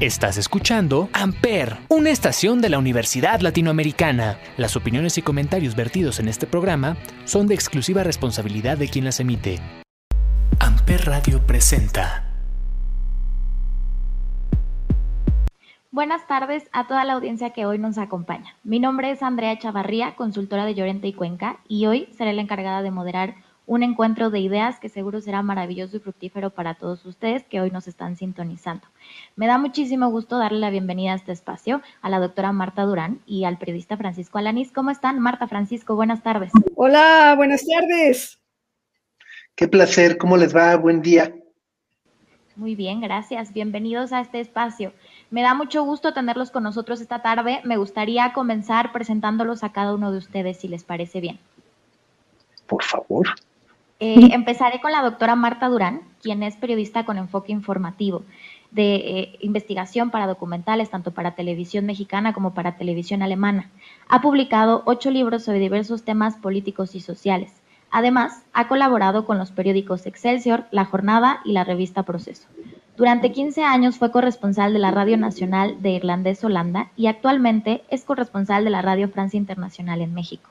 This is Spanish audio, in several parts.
Estás escuchando Amper, una estación de la Universidad Latinoamericana. Las opiniones y comentarios vertidos en este programa son de exclusiva responsabilidad de quien las emite. Amper Radio presenta. Buenas tardes a toda la audiencia que hoy nos acompaña. Mi nombre es Andrea Chavarría, consultora de Llorente y Cuenca, y hoy seré la encargada de moderar un encuentro de ideas que seguro será maravilloso y fructífero para todos ustedes que hoy nos están sintonizando. Me da muchísimo gusto darle la bienvenida a este espacio a la doctora Marta Durán y al periodista Francisco Alanís. ¿Cómo están? Marta, Francisco, buenas tardes. Hola, buenas tardes. Qué placer, ¿cómo les va? Buen día. Muy bien, gracias. Bienvenidos a este espacio. Me da mucho gusto tenerlos con nosotros esta tarde. Me gustaría comenzar presentándolos a cada uno de ustedes, si les parece bien. Por favor. Eh, empezaré con la doctora Marta Durán, quien es periodista con enfoque informativo de eh, investigación para documentales, tanto para televisión mexicana como para televisión alemana. Ha publicado ocho libros sobre diversos temas políticos y sociales. Además, ha colaborado con los periódicos Excelsior, La Jornada y la revista Proceso. Durante 15 años fue corresponsal de la Radio Nacional de Irlandés Holanda y actualmente es corresponsal de la Radio Francia Internacional en México.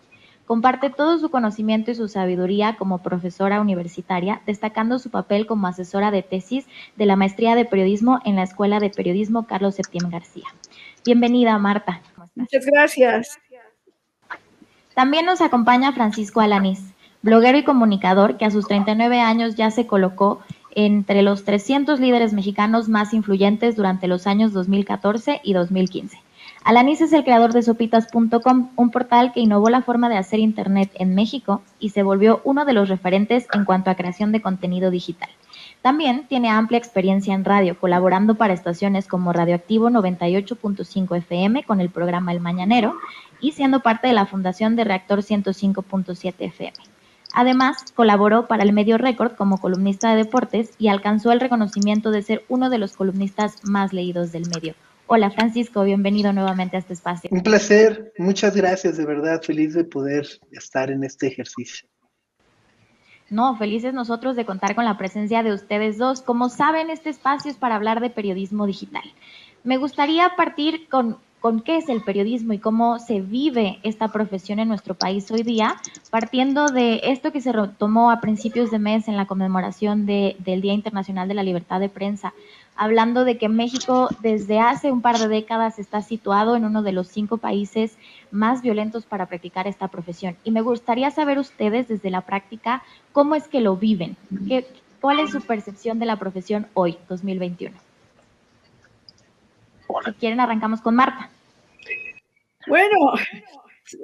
Comparte todo su conocimiento y su sabiduría como profesora universitaria, destacando su papel como asesora de tesis de la maestría de periodismo en la Escuela de Periodismo Carlos Septién García. Bienvenida, Marta. Muchas gracias. También nos acompaña Francisco Alanís, bloguero y comunicador que a sus 39 años ya se colocó entre los 300 líderes mexicanos más influyentes durante los años 2014 y 2015. Alanis es el creador de sopitas.com, un portal que innovó la forma de hacer Internet en México y se volvió uno de los referentes en cuanto a creación de contenido digital. También tiene amplia experiencia en radio, colaborando para estaciones como Radioactivo 98.5 FM con el programa El Mañanero y siendo parte de la fundación de Reactor 105.7 FM. Además, colaboró para el medio Record como columnista de deportes y alcanzó el reconocimiento de ser uno de los columnistas más leídos del medio. Hola Francisco, bienvenido nuevamente a este espacio. Un placer, muchas gracias, de verdad, feliz de poder estar en este ejercicio. No, felices nosotros de contar con la presencia de ustedes dos. Como saben, este espacio es para hablar de periodismo digital. Me gustaría partir con, con qué es el periodismo y cómo se vive esta profesión en nuestro país hoy día, partiendo de esto que se retomó a principios de mes en la conmemoración de, del Día Internacional de la Libertad de Prensa, hablando de que México desde hace un par de décadas está situado en uno de los cinco países más violentos para practicar esta profesión. Y me gustaría saber ustedes desde la práctica cómo es que lo viven, ¿Qué, cuál es su percepción de la profesión hoy, 2021. Si quieren, arrancamos con Marta. Bueno,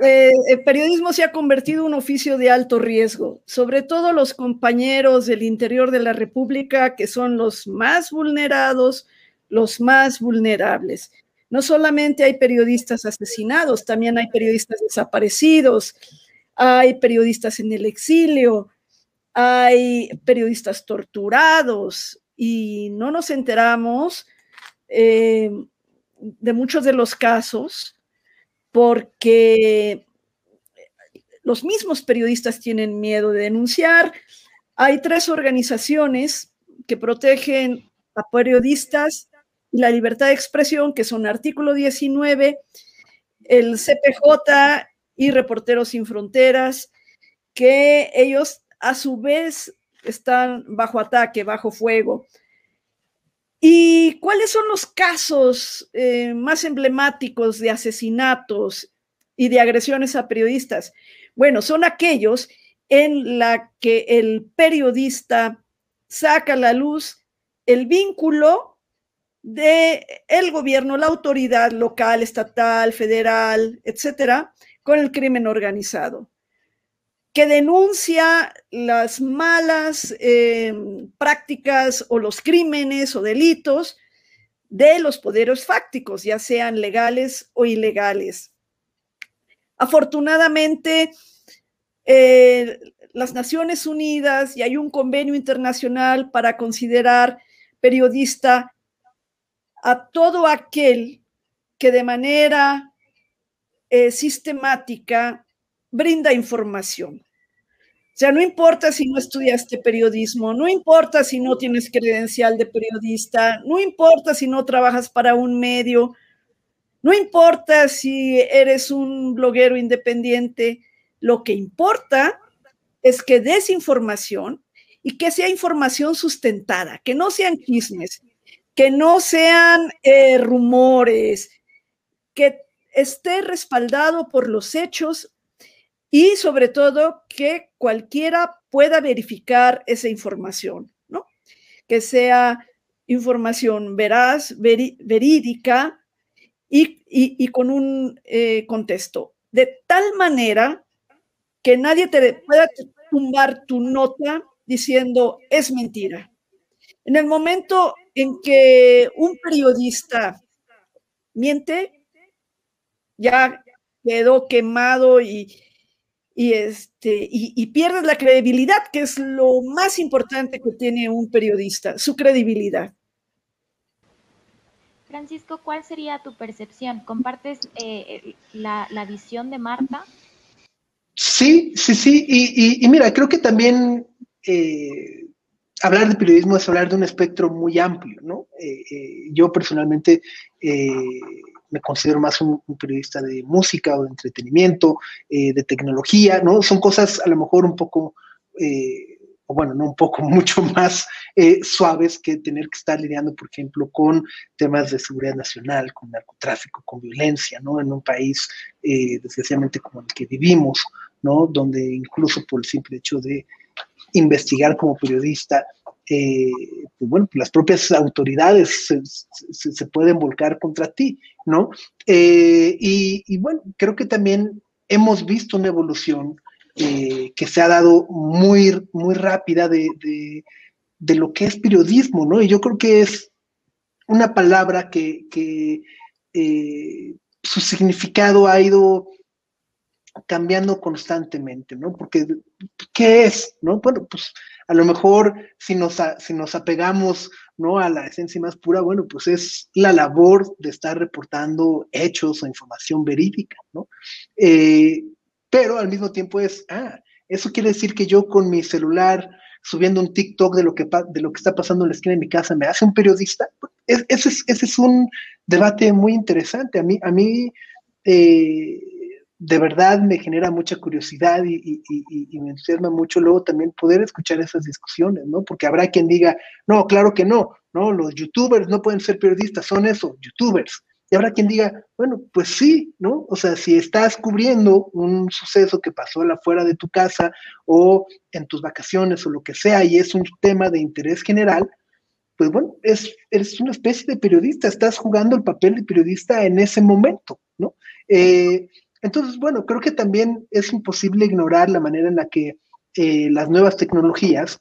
eh, el periodismo se ha convertido en un oficio de alto riesgo, sobre todo los compañeros del interior de la República, que son los más vulnerados, los más vulnerables. No solamente hay periodistas asesinados, también hay periodistas desaparecidos, hay periodistas en el exilio, hay periodistas torturados y no nos enteramos eh, de muchos de los casos porque los mismos periodistas tienen miedo de denunciar. Hay tres organizaciones que protegen a periodistas y la libertad de expresión, que son artículo 19, el CPJ y Reporteros Sin Fronteras, que ellos a su vez están bajo ataque, bajo fuego. ¿Y cuáles son los casos eh, más emblemáticos de asesinatos y de agresiones a periodistas? Bueno, son aquellos en la que el periodista saca a la luz el vínculo de el gobierno, la autoridad local, estatal, federal, etcétera, con el crimen organizado que denuncia las malas eh, prácticas o los crímenes o delitos de los poderes fácticos, ya sean legales o ilegales. Afortunadamente, eh, las Naciones Unidas y hay un convenio internacional para considerar periodista a todo aquel que de manera eh, sistemática brinda información O sea, no importa si no estudiaste periodismo, no importa si no tienes credencial de periodista, no importa si no trabajas para un medio, no importa si eres un bloguero independiente, lo que importa es que des información y que sea información sustentada, que no sean chismes, que no sean eh, rumores, que esté respaldado por los hechos y sobre todo que cualquiera pueda verificar esa información, ¿no? Que sea información veraz, verídica y, con un eh, contexto, de tal manera que nadie te pueda tumbar tu nota diciendo es mentira. En el momento en que un periodista miente, ya quedó quemado y, y, este, y, pierdes la credibilidad, que es lo más importante que tiene un periodista, su credibilidad. Francisco, ¿cuál sería tu percepción? ¿Compartes eh, la, visión de Marta? Sí, sí, sí. Y, mira, creo que también eh, hablar de periodismo es hablar de un espectro muy amplio, ¿no? Eh, yo personalmente me considero más un, periodista de música o de entretenimiento, eh, de tecnología, ¿no? Son cosas a lo mejor un poco, eh, bueno, no un poco, mucho más eh, suaves que tener que estar lidiando, por ejemplo, con temas de seguridad nacional, con narcotráfico, con violencia, ¿no? En un país, desgraciadamente, como el que vivimos, ¿no? Donde incluso por el simple hecho de investigar como periodista, eh, pues bueno, las propias autoridades se, pueden volcar contra ti, ¿no? Eh, y, bueno, creo que también hemos visto una evolución eh, que se ha dado muy, muy rápida de, lo que es periodismo, ¿no? Y yo creo que es una palabra que, que su significado ha ido cambiando constantemente, ¿no? Porque, ¿qué es? ¿No? Bueno, pues a lo mejor si nos, si nos apegamos ¿no? a la esencia más pura, bueno, pues es la labor de estar reportando hechos o información verídica, ¿no? Eh, pero al mismo tiempo es, ah, eso quiere decir que yo con mi celular subiendo un TikTok de lo que, de lo que está pasando en la esquina de mi casa, ¿me hace un periodista? ese, es, ese es un debate muy interesante. A mí, a mí eh, de verdad me genera mucha curiosidad y, me entusiasma mucho luego también poder escuchar esas discusiones, ¿no? Porque habrá quien diga, no, claro que no, ¿no? Los youtubers no pueden ser periodistas, son eso, youtubers. Y habrá quien diga, bueno, pues sí, ¿no? O sea, si estás cubriendo un suceso que pasó afuera de tu casa o en tus vacaciones o lo que sea y es un tema de interés general, pues bueno, es, eres una especie de periodista, estás jugando el papel de periodista en ese momento, ¿no? Eh, entonces, bueno, creo que también es imposible ignorar la manera en la que eh, las nuevas tecnologías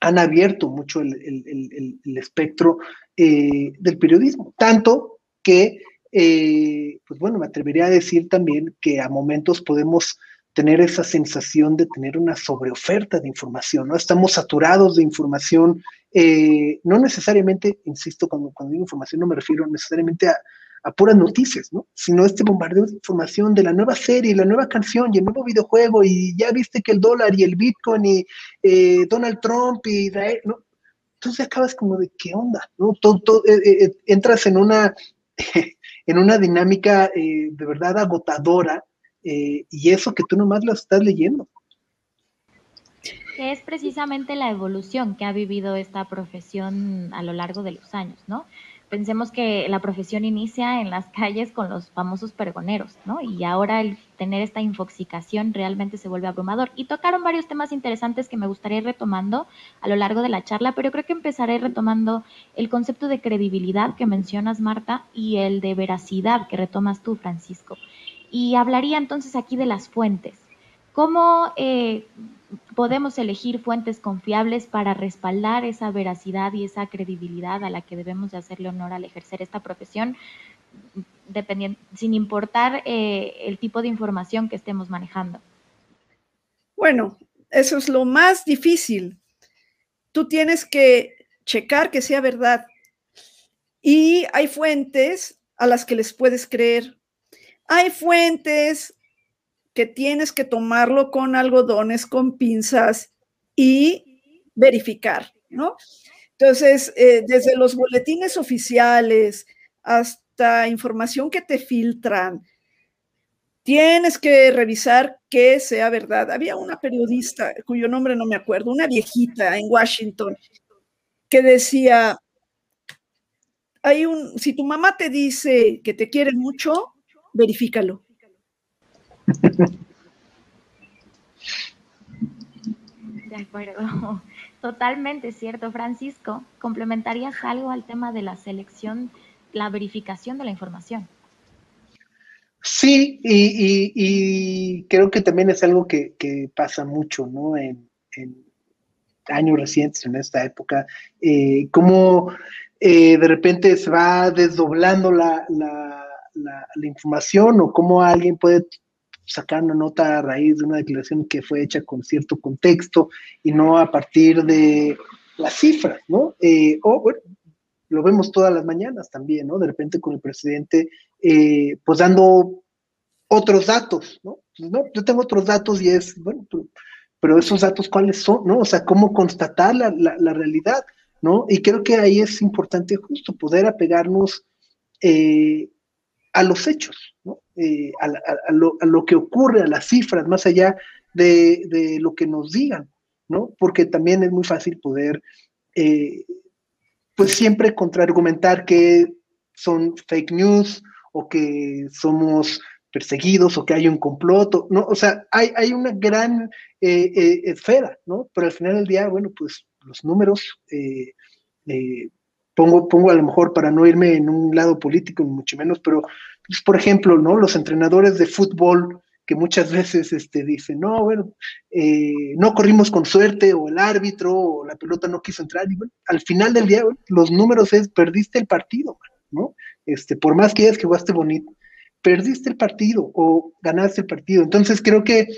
han abierto mucho el, espectro eh, del periodismo, tanto que, eh, pues bueno, me atrevería a decir también que a momentos podemos tener esa sensación de tener una sobreoferta de información, ¿no? Estamos saturados de información, no necesariamente, insisto, cuando, cuando digo información no me refiero necesariamente a, a puras noticias, ¿no? Sino este bombardeo de información de la nueva serie, la nueva canción y el nuevo videojuego y ya viste que el dólar y el Bitcoin y eh, Donald Trump y Israel, ¿no? Entonces acabas como de qué onda, ¿no? Eh, eh, entras en una, en una dinámica de verdad agotadora y eso que tú nomás lo estás leyendo. Es precisamente la evolución que ha vivido esta profesión a lo largo de los años, ¿no? Pensemos que la profesión inicia en las calles con los famosos pergoneros, ¿no? Y ahora el tener esta infoxicación realmente se vuelve abrumador. Y tocaron varios temas interesantes que me gustaría ir retomando a lo largo de la charla, pero creo que empezaré retomando el concepto de credibilidad que mencionas, Marta, y el de veracidad que retomas tú, Francisco. Y hablaría entonces aquí de las fuentes. ¿Cómo eh, podemos elegir fuentes confiables para respaldar esa veracidad y esa credibilidad a la que debemos de hacerle honor al ejercer esta profesión, sin importar eh, el tipo de información que estemos manejando. Bueno, eso es lo más difícil. Tú tienes que checar que sea verdad. Y hay fuentes a las que les puedes creer. Hay fuentes que tienes que tomarlo con algodones, con pinzas y verificar, ¿no? Entonces, eh, desde los boletines oficiales hasta información que te filtran, tienes que revisar que sea verdad. Había una periodista cuyo nombre no me acuerdo, una viejita en Washington, que decía, hay un, si tu mamá te dice que te quiere mucho, verifícalo. De acuerdo, totalmente cierto. Francisco, ¿complementarías algo al tema de la selección, la verificación de la información? Sí, y, creo que también es algo que, pasa mucho, ¿no? En, años recientes, en esta época, eh, cómo eh, de repente se va desdoblando la, la, información o cómo alguien puede sacar una nota a raíz de una declaración que fue hecha con cierto contexto y no a partir de las cifras, ¿no? Eh, o bueno, lo vemos todas las mañanas también, ¿no? De repente con el presidente, eh, pues dando otros datos, ¿no? Pues, ¿no? Yo tengo otros datos y es, bueno, pero, esos datos, ¿cuáles son, no? O sea, cómo constatar la, la, realidad, ¿no? Y creo que ahí es importante justo poder apegarnos eh, a los hechos, ¿no? Eh, a, lo, que ocurre, a las cifras, más allá de, lo que nos digan, ¿no? Porque también es muy fácil poder, eh, pues siempre contraargumentar que son fake news o que somos perseguidos o que hay un complot, ¿no? O sea, hay, una gran eh, esfera, ¿no? Pero al final del día, bueno, pues los números pongo, pongo a lo mejor para no irme en un lado político, ni mucho menos, pero, pues, por ejemplo, ¿no? Los entrenadores de fútbol que muchas veces este, dicen, no, bueno, eh, no corrimos con suerte, o el árbitro, o la pelota no quiso entrar, y bueno, al final del día, los números es, perdiste el partido, ¿no? Este, por más que digas que jugaste bonito, perdiste el partido o ganaste el partido. Entonces creo que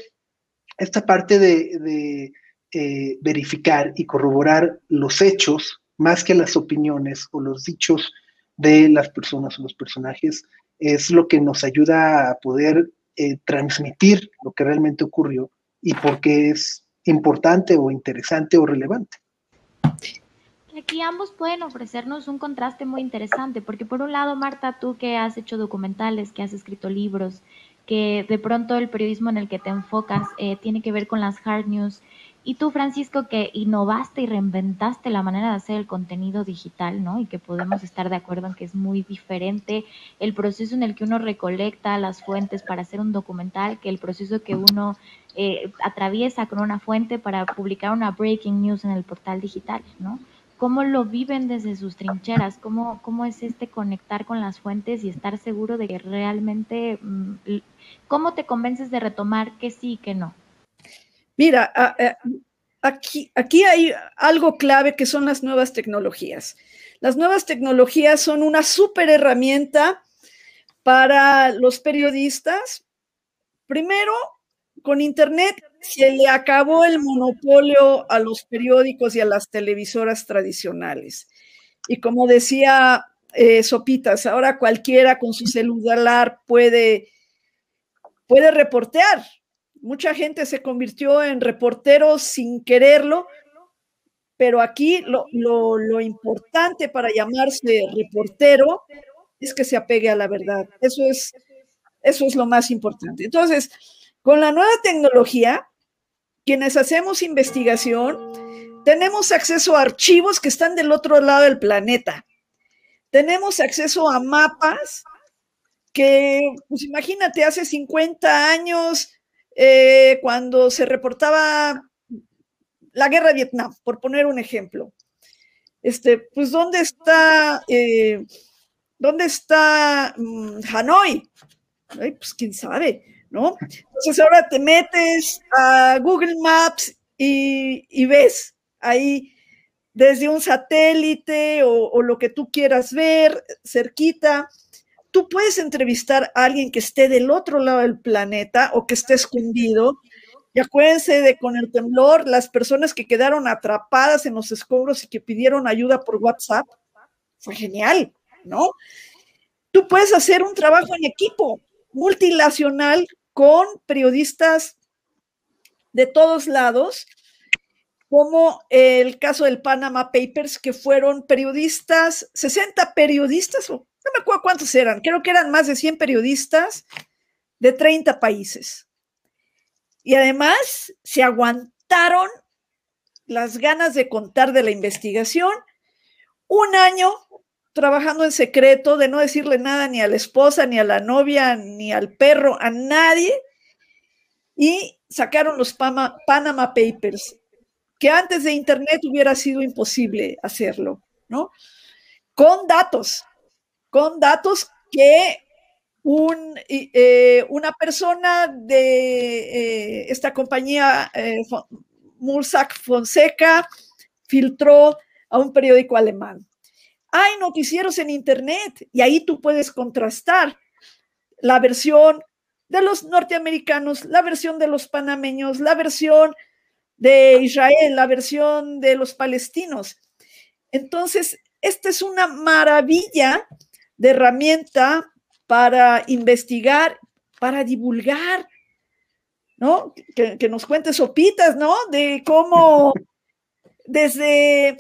esta parte de, eh, verificar y corroborar los hechos más que las opiniones o los dichos de las personas o los personajes, es lo que nos ayuda a poder eh, transmitir lo que realmente ocurrió y por qué es importante o interesante o relevante. Aquí ambos pueden ofrecernos un contraste muy interesante, porque por un lado, Marta, tú que has hecho documentales, que has escrito libros, que de pronto el periodismo en el que te enfocas eh, tiene que ver con las hard news, y tú, Francisco, que innovaste y reinventaste la manera de hacer el contenido digital, ¿no? Y que podemos estar de acuerdo en que es muy diferente el proceso en el que uno recolecta las fuentes para hacer un documental que el proceso que uno eh, atraviesa con una fuente para publicar una breaking news en el portal digital, ¿no? ¿Cómo lo viven desde sus trincheras? ¿Cómo, cómo es este conectar con las fuentes y estar seguro de que realmente, mm, cómo te convences de retomar que sí y que no? Mira, aquí, aquí hay algo clave que son las nuevas tecnologías. Las nuevas tecnologías son una súper herramienta para los periodistas. Primero, con Internet se le acabó el monopolio a los periódicos y a las televisoras tradicionales. Y como decía eh, Sopitas, ahora cualquiera con su celular puede, puede reportear, Mucha gente se convirtió en reporteros sin quererlo, pero aquí lo, importante para llamarse reportero es que se apegue a la verdad. Eso es, eso es lo más importante. Entonces, con la nueva tecnología, quienes hacemos investigación, tenemos acceso a archivos que están del otro lado del planeta. Tenemos acceso a mapas que, pues imagínate, hace 50 años eh, cuando se reportaba la guerra de Vietnam, por poner un ejemplo. Este, pues, ¿dónde está, eh, ¿dónde está mm, Hanoi? pues, quién sabe, ¿no? Entonces, ahora te metes a Google Maps y, ves ahí desde un satélite o, lo que tú quieras ver cerquita, tú puedes entrevistar a alguien que esté del otro lado del planeta o que esté escondido. Y acuérdense de con el temblor, las personas que quedaron atrapadas en los escombros y que pidieron ayuda por WhatsApp. Fue genial, ¿no? Tú puedes hacer un trabajo en equipo multilacional con periodistas de todos lados, como el caso del Panama Papers, que fueron periodistas, 60 periodistas, no me acuerdo cuántos eran, creo que eran más de 100 periodistas de 30 países. Y además se aguantaron las ganas de contar de la investigación un año trabajando en secreto, de no decirle nada ni a la esposa, ni a la novia, ni al perro, a nadie, y sacaron los Panama Papers, que antes de Internet hubiera sido imposible hacerlo, ¿no? Con datos, con datos que eh, una persona de eh, esta compañía, eh, Fonseca, filtró a un periódico alemán. Hay noticieros en Internet y ahí tú puedes contrastar la versión de los norteamericanos, la versión de los panameños, la versión de Israel, la versión de los palestinos. Entonces, esta es una maravilla de herramienta para investigar, para divulgar, ¿no? Que, que nos cuente sopitas, ¿no? De cómo desde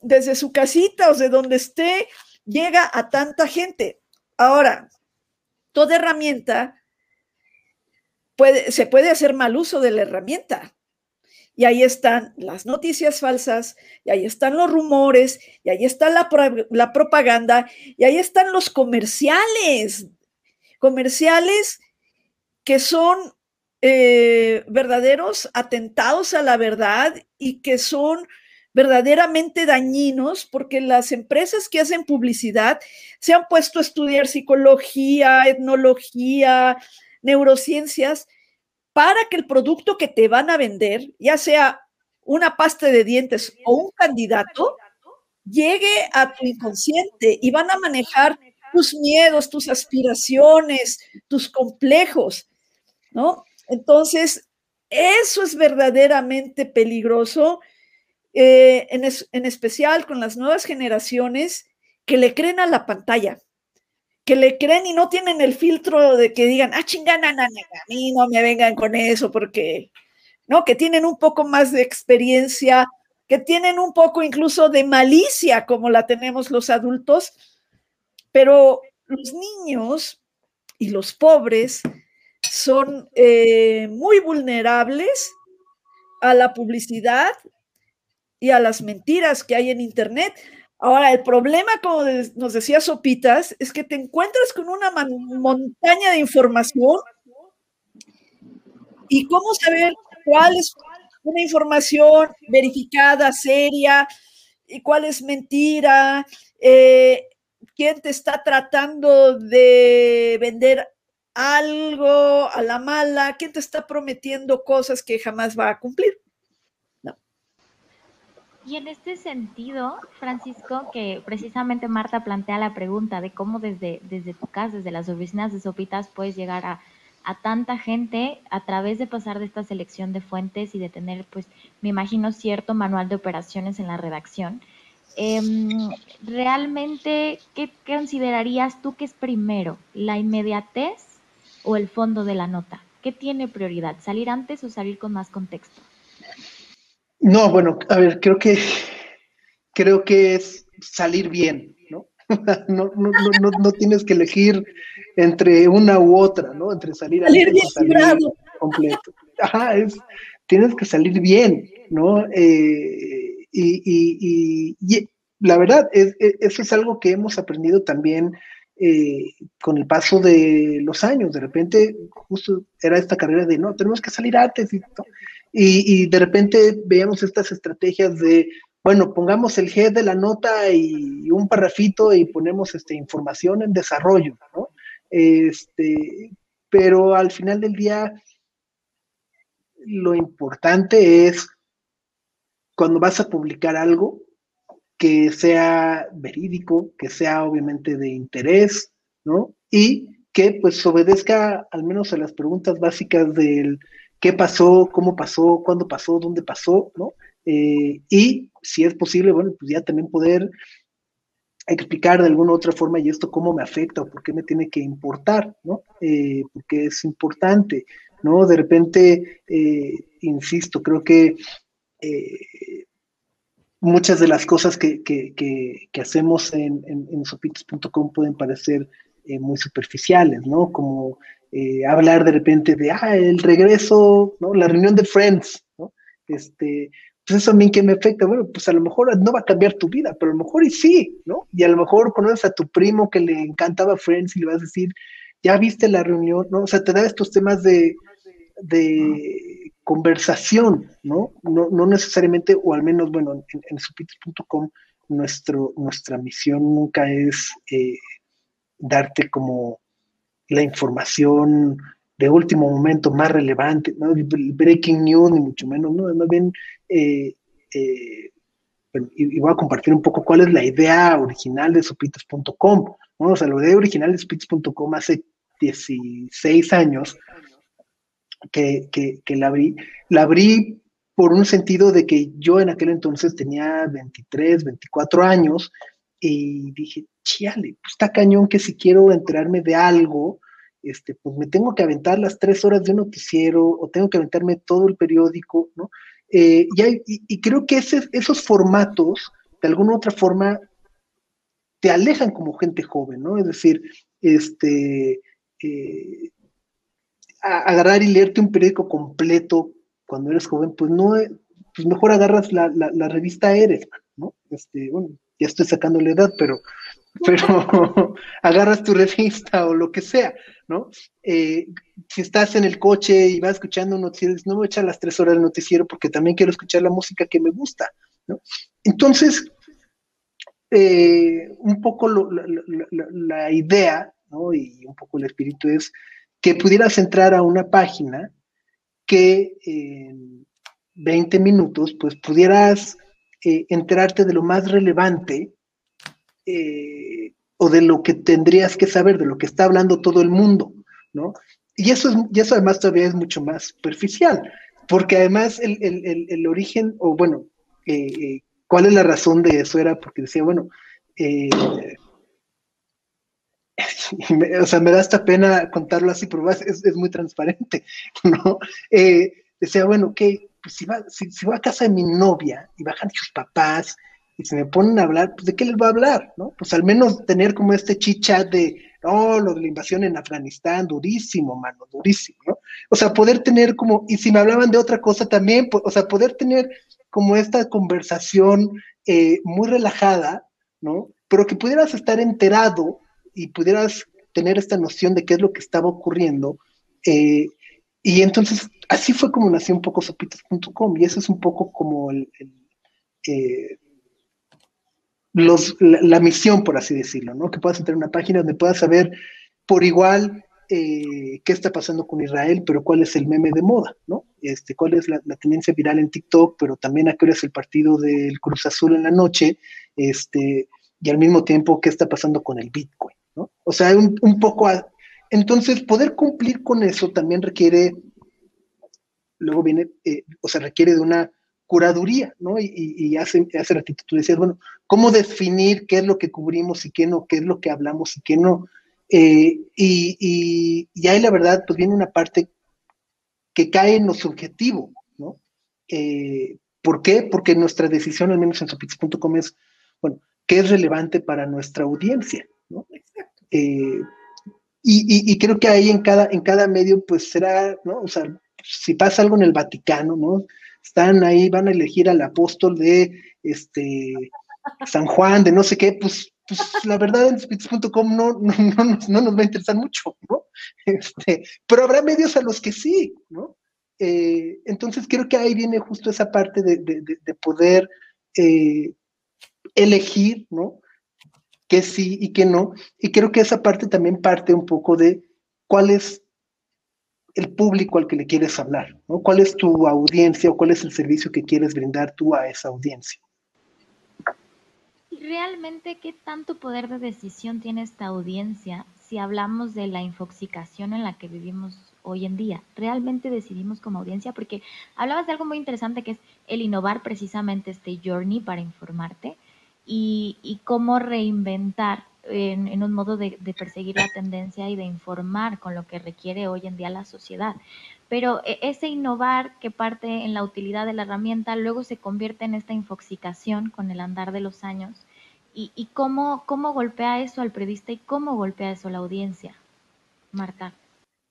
desde su casita o de donde esté, llega a tanta gente. Ahora, toda herramienta puede, se puede hacer mal uso de la herramienta. Y ahí están las noticias falsas, y ahí están los rumores, y ahí está la, la propaganda, y ahí están los comerciales, comerciales que son eh, verdaderos atentados a la verdad y que son verdaderamente dañinos porque las empresas que hacen publicidad se han puesto a estudiar psicología, etnología, neurociencias, para que el producto que te van a vender, ya sea una pasta de dientes o un candidato, llegue a tu inconsciente y van a manejar tus miedos, tus aspiraciones, tus complejos, ¿no? Entonces, eso es verdaderamente peligroso eh, en, especial con las nuevas generaciones que le creen a la pantalla, que le creen y no tienen el filtro de que digan, ah, chingana, a mí no me vengan con eso, porque, ¿no? Que tienen un poco más de experiencia, que tienen un poco incluso de malicia como la tenemos los adultos, pero los niños y los pobres son eh, muy vulnerables a la publicidad y a las mentiras que hay en Internet. Ahora, el problema, como nos decía Sopitas, es que te encuentras con una montaña de información y cómo saber cuál es una información verificada, seria, y cuál es mentira, eh, quién te está tratando de vender algo a la mala, quién te está prometiendo cosas que jamás va a cumplir. Y en este sentido, Francisco, que precisamente Marta plantea la pregunta de cómo desde, desde tu casa, desde las oficinas de Sopitas, puedes llegar a, tanta gente a través de pasar de esta selección de fuentes y de tener, pues, me imagino, cierto manual de operaciones en la redacción. Em, realmente, ¿qué considerarías tú que es primero, la inmediatez o el fondo de la nota? ¿Qué tiene prioridad, salir antes o salir con más contexto? No, bueno, a ver, creo que creo que es salir bien, ¿no? no, no, no, no, tienes que elegir entre una u otra, ¿no? Entre salir, salir bien salir completo. Ajá, es, tienes que salir bien, ¿no? Eh, y, y, y, la verdad, es, eso es algo que hemos aprendido también eh, con el paso de los años. De repente, justo era esta carrera de, no, tenemos que salir antes y, y, de repente veíamos estas estrategias de, bueno, pongamos el head de la nota y un parrafito y ponemos este, información en desarrollo, ¿no? Este, pero al final del día, lo importante es cuando vas a publicar algo que sea verídico, que sea obviamente de interés, ¿no? Y que pues obedezca al menos a las preguntas básicas del qué pasó, cómo pasó, cuándo pasó, dónde pasó, ¿no? Eh, y si es posible, bueno, pues ya también poder explicar de alguna u otra forma y esto cómo me afecta o por qué me tiene que importar, ¿no? eh, porque es importante, ¿no? De repente, eh, insisto, creo que muchas de las cosas que, hacemos en, en, sopitos.com pueden parecer muy superficiales, ¿no? Como hablar de repente de, ah, el regreso, ¿no? La reunión de Friends, ¿no? Este, pues eso también que me afecta, bueno, pues a lo mejor no va a cambiar tu vida, pero a lo mejor y sí, ¿no? Y a lo mejor conoces a tu primo que le encantaba Friends y le vas a decir, ya viste la reunión, ¿no? O sea, te da estos temas de, de conversación, ¿no? ¿no? No necesariamente, o al menos, bueno, en, en nuestra misión nunca es eh, darte como la información de último momento más relevante, ¿no? breaking news, ni mucho menos, ¿no? Más bien, eh, eh, y, voy a compartir un poco cuál es la idea original de sopitas.com, ¿no? O sea, la idea original de sopitas.com hace 16 años que, que, la abrí, la abrí por un sentido de que yo en aquel entonces tenía 23, 24 años y dije, chiale, pues está cañón que si quiero enterarme de algo, este, pues me tengo que aventar las tres horas de un noticiero o tengo que aventarme todo el periódico, ¿no? Eh, y, creo que esos formatos, de alguna u otra forma, te alejan como gente joven, ¿no? Es decir, este, eh, agarrar y leerte un periódico completo cuando eres joven, pues no, pues mejor agarras la, la, revista Eres, ¿no? Este, bueno, ya estoy sacando la edad, pero pero agarras tu revista o lo que sea, ¿no? Eh, si estás en el coche y vas escuchando un noticiero, no voy a echar las tres horas del noticiero porque también quiero escuchar la música que me gusta, ¿no? Entonces, eh, un poco la, idea, ¿no? Y un poco el espíritu es que pudieras entrar a una página que en 20 minutos, pues pudieras enterarte de lo más relevante eh, o de lo que tendrías que saber, de lo que está hablando todo el mundo, ¿no? Y eso, es, y eso además todavía es mucho más superficial, porque además el, origen, o bueno, eh, eh, ¿cuál es la razón de eso? Era porque decía, bueno, o sea, me da esta pena contarlo así, pero es, es muy transparente, ¿no? decía, bueno, que pues si, va, si, si, voy a casa de mi novia y bajan sus papás y se me ponen a hablar, pues ¿de qué les va a hablar? ¿no? Pues al menos tener como este chichat de, oh, lo de la invasión en Afganistán, durísimo, mano, durísimo, ¿no? O sea, poder tener como, y si me hablaban de otra cosa también, pues, o sea, poder tener como esta conversación eh, muy relajada, ¿no? Pero que pudieras estar enterado y pudieras tener esta noción de qué es lo que estaba ocurriendo. Eh, y entonces, así fue como nació un poco sopitas.com, y eso es un poco como el, eh, la, misión, por así decirlo, ¿no? Que puedas entrar en una página donde puedas saber por igual eh, qué está pasando con Israel, pero cuál es el meme de moda, ¿no? Este, cuál es la, tendencia viral en TikTok, pero también a qué hora es el partido del Cruz Azul en la noche, este, y al mismo tiempo qué está pasando con el Bitcoin, ¿no? O sea, un, un poco... entonces, poder cumplir con eso también requiere, luego viene, eh, o sea, requiere de una curaduría, ¿no? Y, y, hace, hace ratito tú decías, bueno, ¿cómo definir qué es lo que cubrimos y qué no, qué es lo que hablamos y qué no? Eh, y, y, ahí la verdad, pues viene una parte que cae en lo subjetivo, ¿no? Eh, ¿Por qué? Porque nuestra decisión, al menos en sopix.com, es, bueno, ¿qué es relevante para nuestra audiencia? ¿no? Eh, y, y, creo que ahí en cada, en cada medio, pues será, ¿no? O sea, si pasa algo en el Vaticano, ¿no? están ahí, van a elegir al apóstol de este San Juan, de no sé qué, pues, pues la verdad en spits.com no, no, no, no, nos va a interesar mucho, ¿no? Este, pero habrá medios a los que sí, ¿no? Eh, entonces creo que ahí viene justo esa parte de, de, poder eh, elegir, ¿no? Que sí y que no. Y creo que esa parte también parte un poco de cuál es el público al que le quieres hablar, ¿no? ¿Cuál es tu audiencia o cuál es el servicio que quieres brindar tú a esa audiencia? realmente qué tanto poder de decisión tiene esta audiencia si hablamos de la infoxicación en la que vivimos hoy en día? ¿Realmente decidimos como audiencia? Porque hablabas de algo muy interesante que es el innovar precisamente este journey para informarte y, y cómo reinventar en, un modo de, perseguir la tendencia y de informar con lo que requiere hoy en día la sociedad. Pero e, ese innovar que parte en la utilidad de la herramienta luego se convierte en esta infoxicación con el andar de los años. ¿Y, cómo, cómo golpea eso al periodista y cómo golpea eso a la audiencia? Marta.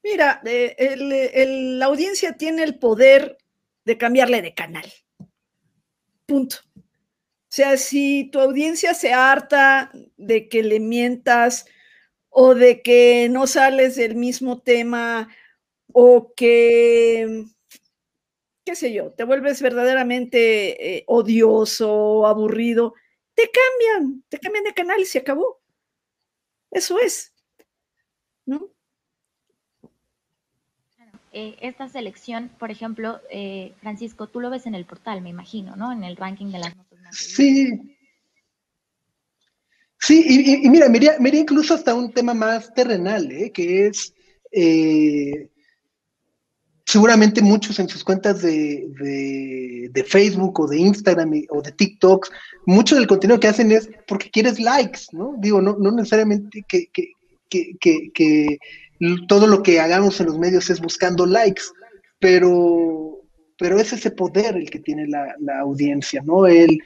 Mira, eh, la audiencia tiene el poder de cambiarle de canal. Punto. Sea, si tu audiencia se harta de que le mientas o de que no sales del mismo tema o que, qué sé yo, te vuelves verdaderamente eh, odioso aburrido, te cambian, te cambian de canal y se acabó. Eso es. ¿No? Eh, esta selección, por ejemplo, eh, Francisco, tú lo ves en el portal, me imagino, ¿no? En el ranking de las. Sí. Sí, y, mira, mira, mira, incluso hasta un tema más terrenal, ¿eh? que es seguramente muchos en sus cuentas de, de, Facebook o de Instagram o de TikTok, mucho del contenido que hacen es porque quieres likes, ¿no? Digo, no, no necesariamente que, que, que, que todo lo que hagamos en los medios es buscando likes, pero, pero es ese poder el que tiene la, audiencia, ¿no? El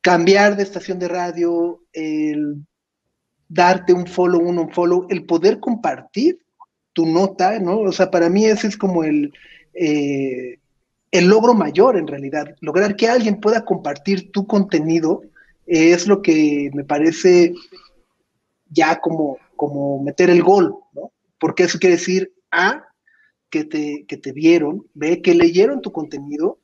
cambiar de estación de radio, el darte un follow, un follow, el poder compartir tu nota, ¿no? O sea, para mí ese es como el, eh, el logro mayor en realidad. Lograr que alguien pueda compartir tu contenido es lo que me parece ya como, como meter el gol, ¿no? porque eso quiere decir A, que te, que te vieron, B, que leyeron tu contenido,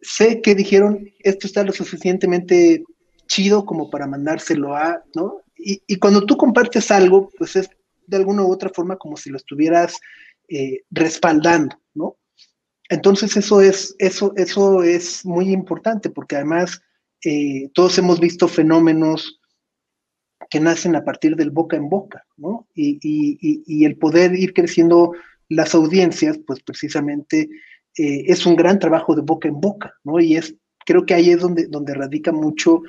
C, que dijeron, esto está lo suficientemente chido como para mandárselo a, ¿no? Y, cuando tú compartes algo, pues es de alguna u otra forma como si lo estuvieras eh, respaldando, ¿no? Entonces eso es, eso, eso es muy importante porque además eh, todos hemos visto fenómenos que nacen a partir del boca en boca, ¿no? Y, el poder ir creciendo las audiencias, pues precisamente eh, es un gran trabajo de boca en boca, ¿no? Y es, creo que ahí es donde, donde radica mucho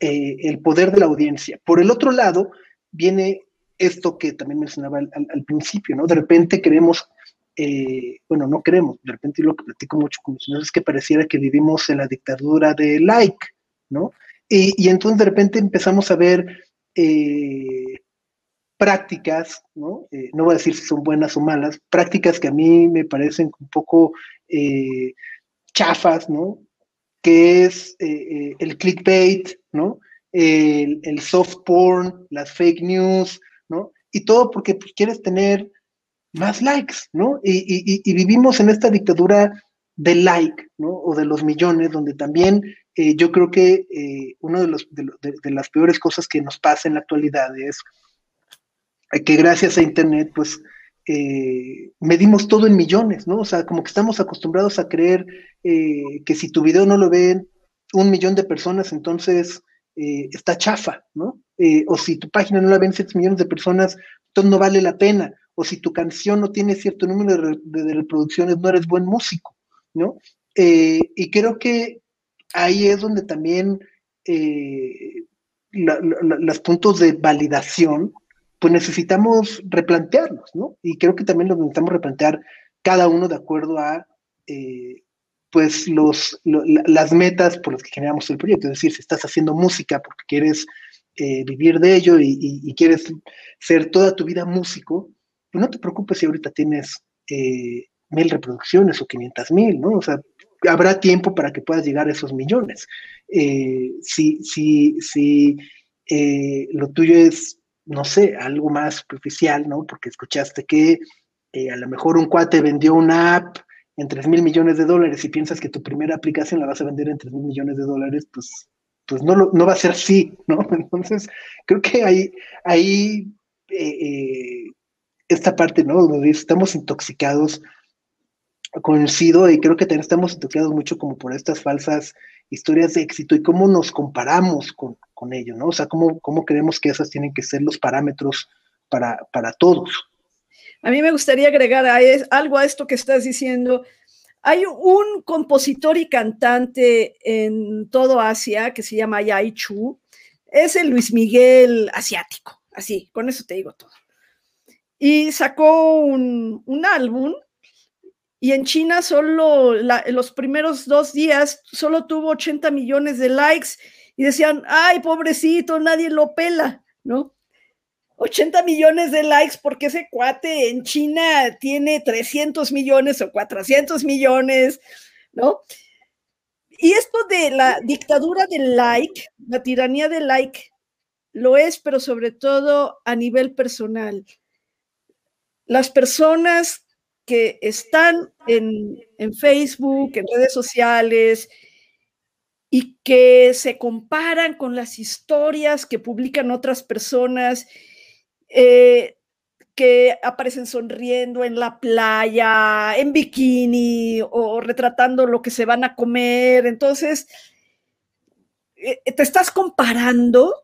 eh, el poder de la audiencia. Por el otro lado, viene esto que también mencionaba al, principio, ¿no? De repente queremos, eh, bueno, no queremos, de repente lo que platico mucho con los señores es que pareciera que vivimos en la dictadura de like, ¿no? Y, y entonces de repente empezamos a ver eh, prácticas, ¿no? Eh, no voy a decir si son buenas o malas, prácticas que a mí me parecen un poco eh, chafas, ¿no? Que es el clickbait, ¿no? El, soft porn, las fake news, ¿no? Y todo porque pues, quieres tener más likes, ¿no? y, vivimos en esta dictadura del like, ¿no? O de los millones, donde también eh, yo creo que eh, una de, los, de, las peores cosas que nos pasa en la actualidad es que gracias a Internet, pues, eh, medimos todo en millones, ¿no? O sea, como que estamos acostumbrados a creer que si tu video no lo ven un millón de personas, entonces está chafa, ¿no? o si tu página no la ven 7 millones de personas, entonces no vale la pena. O si tu canción no tiene cierto número de, reproducciones, no eres buen músico, ¿no? y creo que ahí es donde también eh, los puntos de validación, pues necesitamos replantearlos, ¿no? Y creo que también los necesitamos replantear cada uno de acuerdo a, eh, pues, los, las metas por las que generamos el proyecto. Es decir, si estás haciendo música porque quieres eh, vivir de ello y, quieres ser toda tu vida músico, pues no te preocupes si ahorita tienes mil reproducciones o quinientas mil, ¿no? O sea, habrá tiempo para que puedas llegar a esos millones. Eh, si si, si eh, lo tuyo es, no sé, algo más superficial, ¿no? Porque escuchaste que eh, a lo mejor un cuate vendió una app en 3 mil millones de dólares y piensas que tu primera aplicación la vas a vender en 3 mil millones de dólares, pues, pues no, no va a ser así, ¿no? Entonces, creo que ahí, ahí esta parte, ¿no? Estamos intoxicados coincido y creo que también estamos tocados mucho como por estas falsas historias de éxito y cómo nos comparamos con, con ello, ¿no? O sea, cómo, cómo creemos que esas tienen que ser los parámetros para, para todos. A mí me gustaría agregar algo a esto que estás diciendo. Hay un compositor y cantante en todo Asia que se llama Yai Chu. Es el Luis Miguel asiático. Así, con eso te digo todo. Y sacó un, un álbum y en China solo los primeros dos días solo tuvo 80 millones de likes y decían, ay, pobrecito, nadie lo pela, ¿no? 80 millones de likes porque ese cuate en China tiene 300 millones o 400 millones, ¿no? Y esto de la dictadura del like, la tiranía del like, lo es, pero sobre todo a nivel personal. Las personas que están en, Facebook, en redes sociales, y que se comparan con las historias que publican otras personas, eh, que aparecen sonriendo en la playa, en bikini o retratando lo que se van a comer. Entonces, eh, te estás comparando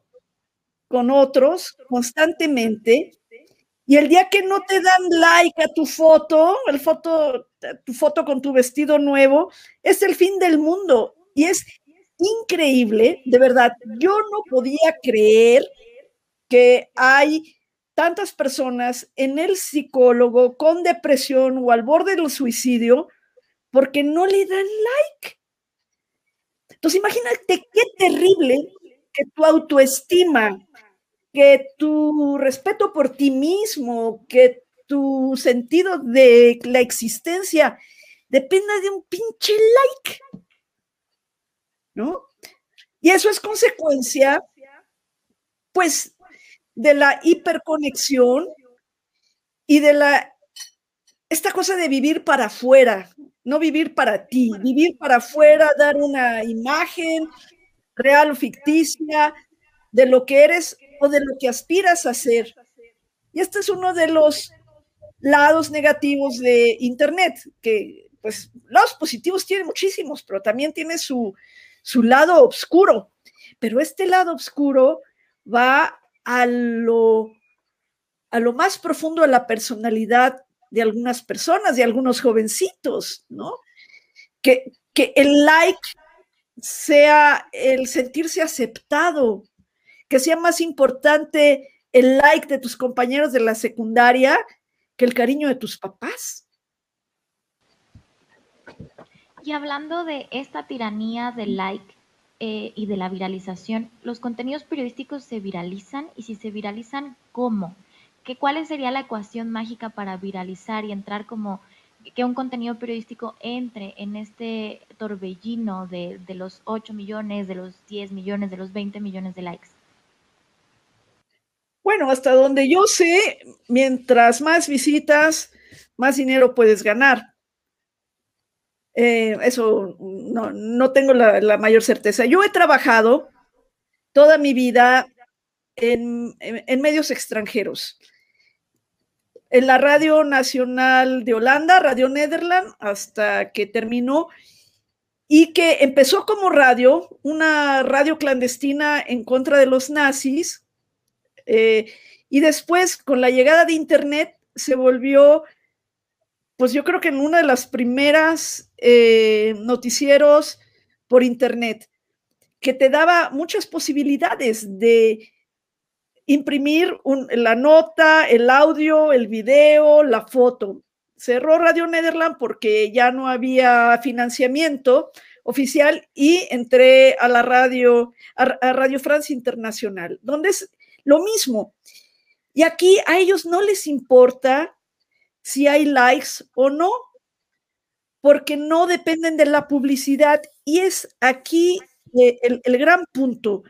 con otros constantemente y el día que no te dan like a tu foto, el foto, tu foto con tu vestido nuevo, es el fin del mundo. Y es increíble, de verdad. Yo no podía creer que hay tantas personas en el psicólogo con depresión o al borde del suicidio porque no le dan like. Entonces, imagínate qué terrible que tu autoestima que tu respeto por ti mismo, que tu sentido de la existencia dependa de un pinche like. ¿No? Y eso es consecuencia, pues, de la hiperconexión y de la, esta cosa de vivir para afuera, no vivir para ti, vivir para afuera, dar una imagen real o ficticia de lo que eres o de lo que aspiras a ser. Y este es uno de los lados negativos de Internet, que pues lados positivos tiene muchísimos, pero también tiene su, su lado oscuro. Pero este lado oscuro va a lo, a lo más profundo de la personalidad de algunas personas, de algunos jovencitos, ¿no? Que, que el like sea el sentirse aceptado, que sea más importante el like de tus compañeros de la secundaria que el cariño de tus papás. Y hablando de esta tiranía del like eh, y de la viralización, ¿los contenidos periodísticos se viralizan? Y si se viralizan, ¿cómo? ¿Qué, ¿Cuál sería la ecuación mágica para viralizar y entrar como que un contenido periodístico entre en este torbellino de, de los 8 millones, de los 10 millones, de los 20 millones de likes? Bueno, hasta donde yo sé, mientras más visitas, más dinero puedes ganar. Eh, eso no, tengo la, mayor certeza. Yo he trabajado toda mi vida en, medios extranjeros. En la Radio Nacional de Holanda, Radio Nederland, hasta que terminó y que empezó como radio, una radio clandestina en contra de los nazis, eh, y después, con la llegada de Internet, se volvió, pues yo creo que en una de las primeras eh, noticieros por Internet, que te daba muchas posibilidades de imprimir la nota, el audio, el video, la foto. Cerró Radio Nederland porque ya no había financiamiento oficial y entré a la radio, a, Radio Francia Internacional, donde es, lo mismo. Y aquí a ellos no les importa si hay likes o no, porque no dependen de la publicidad. Y es aquí eh, el, el gran punto.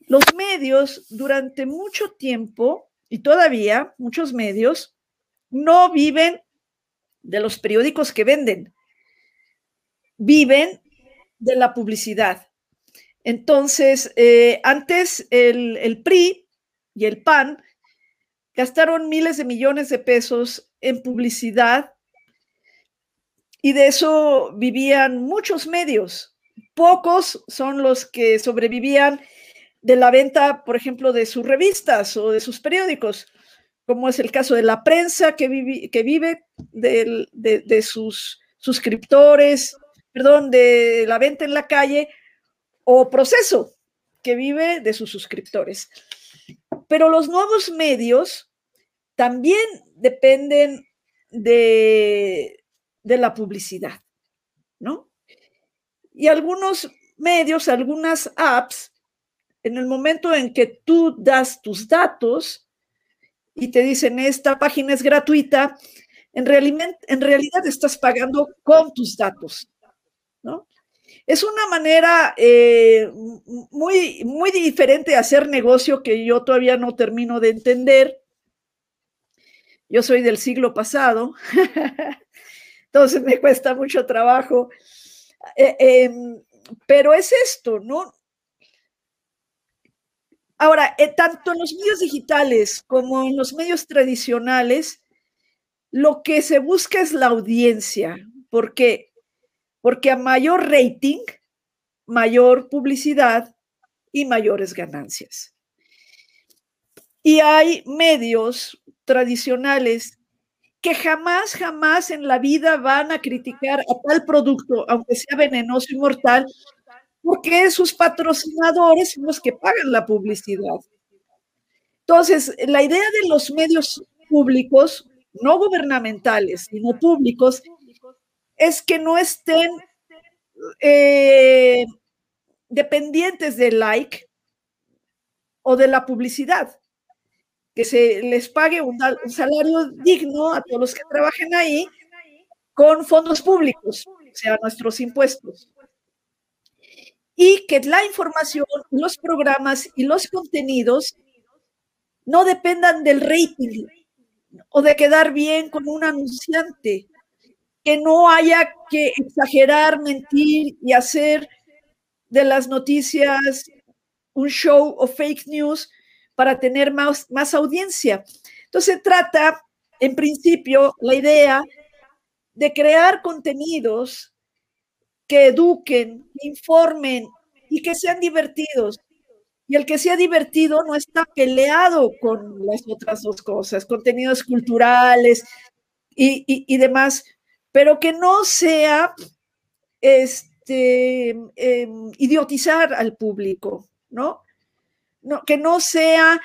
Los medios durante mucho tiempo, y todavía muchos medios, no viven de los periódicos que venden, viven de la publicidad. Entonces, eh, antes el, el, PRI y el PAN gastaron miles de millones de pesos en publicidad y de eso vivían muchos medios. Pocos son los que sobrevivían de la venta, por ejemplo, de sus revistas o de sus periódicos, como es el caso de la prensa que, vive de, de sus suscriptores, perdón, de la venta en la calle, o proceso que vive de sus suscriptores. Pero los nuevos medios también dependen de, de la publicidad, ¿no? Y algunos medios, algunas apps, en el momento en que tú das tus datos y te dicen esta página es gratuita, en realidad, en realidad estás pagando con tus datos, ¿no? Es una manera eh, muy, muy diferente de hacer negocio que yo todavía no termino de entender. Yo soy del siglo pasado, entonces me cuesta mucho trabajo. Eh, em, pero es esto, ¿no? Ahora, eh, tanto en los medios digitales como en los medios tradicionales, lo que se busca es la audiencia, porque porque a mayor rating, mayor publicidad y mayores ganancias. Y hay medios tradicionales que jamás, jamás en la vida van a criticar a tal producto, aunque sea venenoso y mortal, porque sus patrocinadores son los que pagan la publicidad. Entonces, la idea de los medios públicos, no gubernamentales, sino públicos, es que no estén eh, dependientes del like o de la publicidad, que se les pague un, salario digno a todos los que trabajen ahí con fondos públicos, o sea, nuestros impuestos. Y que la información, los programas y los contenidos no dependan del rating. o de quedar bien con un anunciante, que no haya que exagerar, mentir y hacer de las noticias un show o fake news para tener más, más audiencia. Entonces trata, en principio, la idea de crear contenidos que eduquen, informen y que sean divertidos. Y el que sea divertido no está peleado con las otras dos cosas, contenidos culturales y, y demás, pero que no sea este, em, idiotizar al público, ¿no? ¿no? Que no sea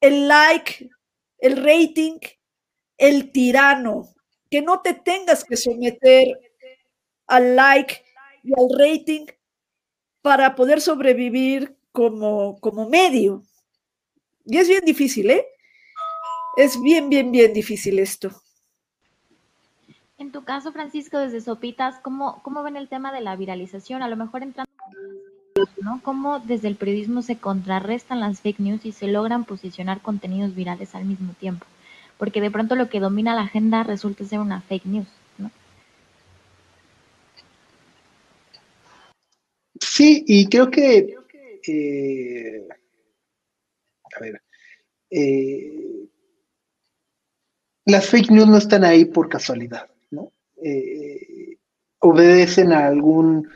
el like, el rating, el tirano, que no te tengas que someter al like y al rating para poder sobrevivir como, como medio. Y es bien difícil, ¿eh? Es bien, bien, bien difícil esto. En tu caso, Francisco, desde Sopitas, ¿cómo, cómo ven el tema de la viralización? A lo mejor entrando, ¿no? ¿Cómo desde el periodismo se contrarrestan las fake news y se logran posicionar contenidos virales al mismo tiempo? Porque de pronto lo que domina la agenda resulta ser una fake news, ¿no? Sí, y creo que, eh, a ver, eh, las fake news no están ahí por casualidad. Eh, obedecen a algún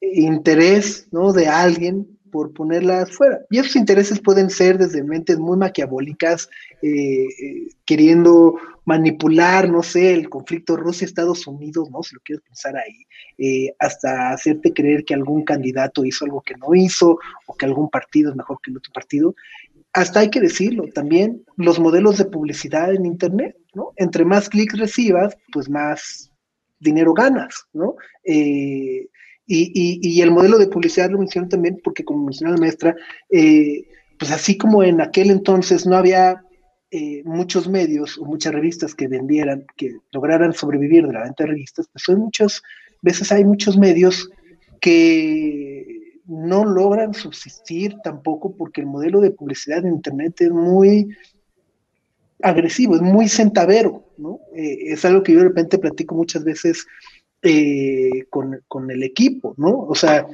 interés ¿no? de alguien por ponerlas fuera. Y esos intereses pueden ser desde mentes muy maquiavólicas, eh, eh, queriendo manipular, no sé, el conflicto Rusia-Estados Unidos, ¿no? Si lo quieres pensar ahí, hasta hacerte creer que algún candidato hizo algo que no hizo, o que algún partido es mejor que el otro partido. Hasta hay que decirlo, también los modelos de publicidad en Internet, ¿no? Entre más clics recibas, pues más dinero ganas, ¿no? Eh, y, el modelo de publicidad lo menciono también porque, como mencionó la maestra, eh, pues así como en aquel entonces no había eh, muchos medios o muchas revistas que vendieran, que lograran sobrevivir de la venta de revistas, pues hay muchas veces hay muchos medios que no logran subsistir tampoco porque el modelo de publicidad en Internet es muy agresivo, es muy centavero, ¿no? Eh, es algo que yo de repente platico muchas veces eh, con, el equipo, ¿no? O sea,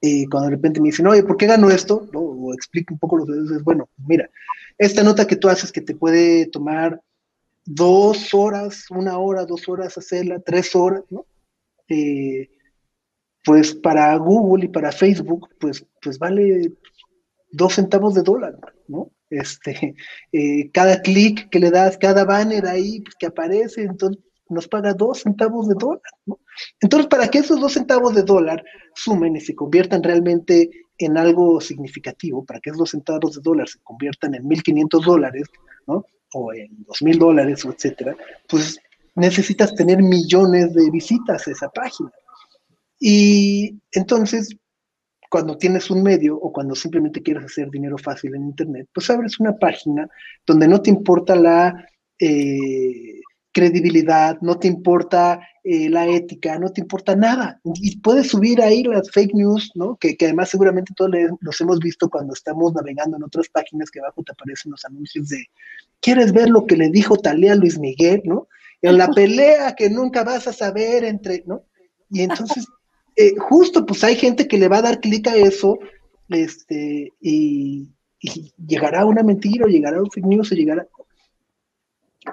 eh, cuando de repente me dicen, oye, ¿por qué gano esto? O explico un poco los dedos, bueno, mira, esta nota que tú haces que te puede tomar dos horas, una hora, dos horas hacerla, tres horas, ¿no? pues para Google y para Facebook, pues, pues vale dos centavos de dólar, ¿no? Este, eh, cada clic que le das, cada banner ahí que aparece, entonces nos paga dos centavos de dólar. ¿no? Entonces, para que esos dos centavos de dólar sumen y se conviertan realmente en algo significativo, para que esos centavos de dólar se conviertan en 1.500 dólares, ¿no? O en 2.000 dólares, etcétera, pues necesitas tener millones de visitas a esa página. Y entonces, cuando tienes un medio o cuando simplemente quieres hacer dinero fácil en Internet, pues abres una página donde no te importa la eh, credibilidad, no te importa eh, la ética, no te importa nada. Y puedes subir ahí las fake news, ¿no? Que, además seguramente todos los hemos visto cuando estamos navegando en otras páginas que abajo te aparecen los anuncios de, ¿quieres ver lo que le dijo Talía Luis Miguel, ¿no? En la pelea que nunca vas a saber entre, ¿no? Y entonces, eh, justo pues hay gente que le va a dar clic a eso, este, y, llegará una mentira o llegará un fake news o llegará,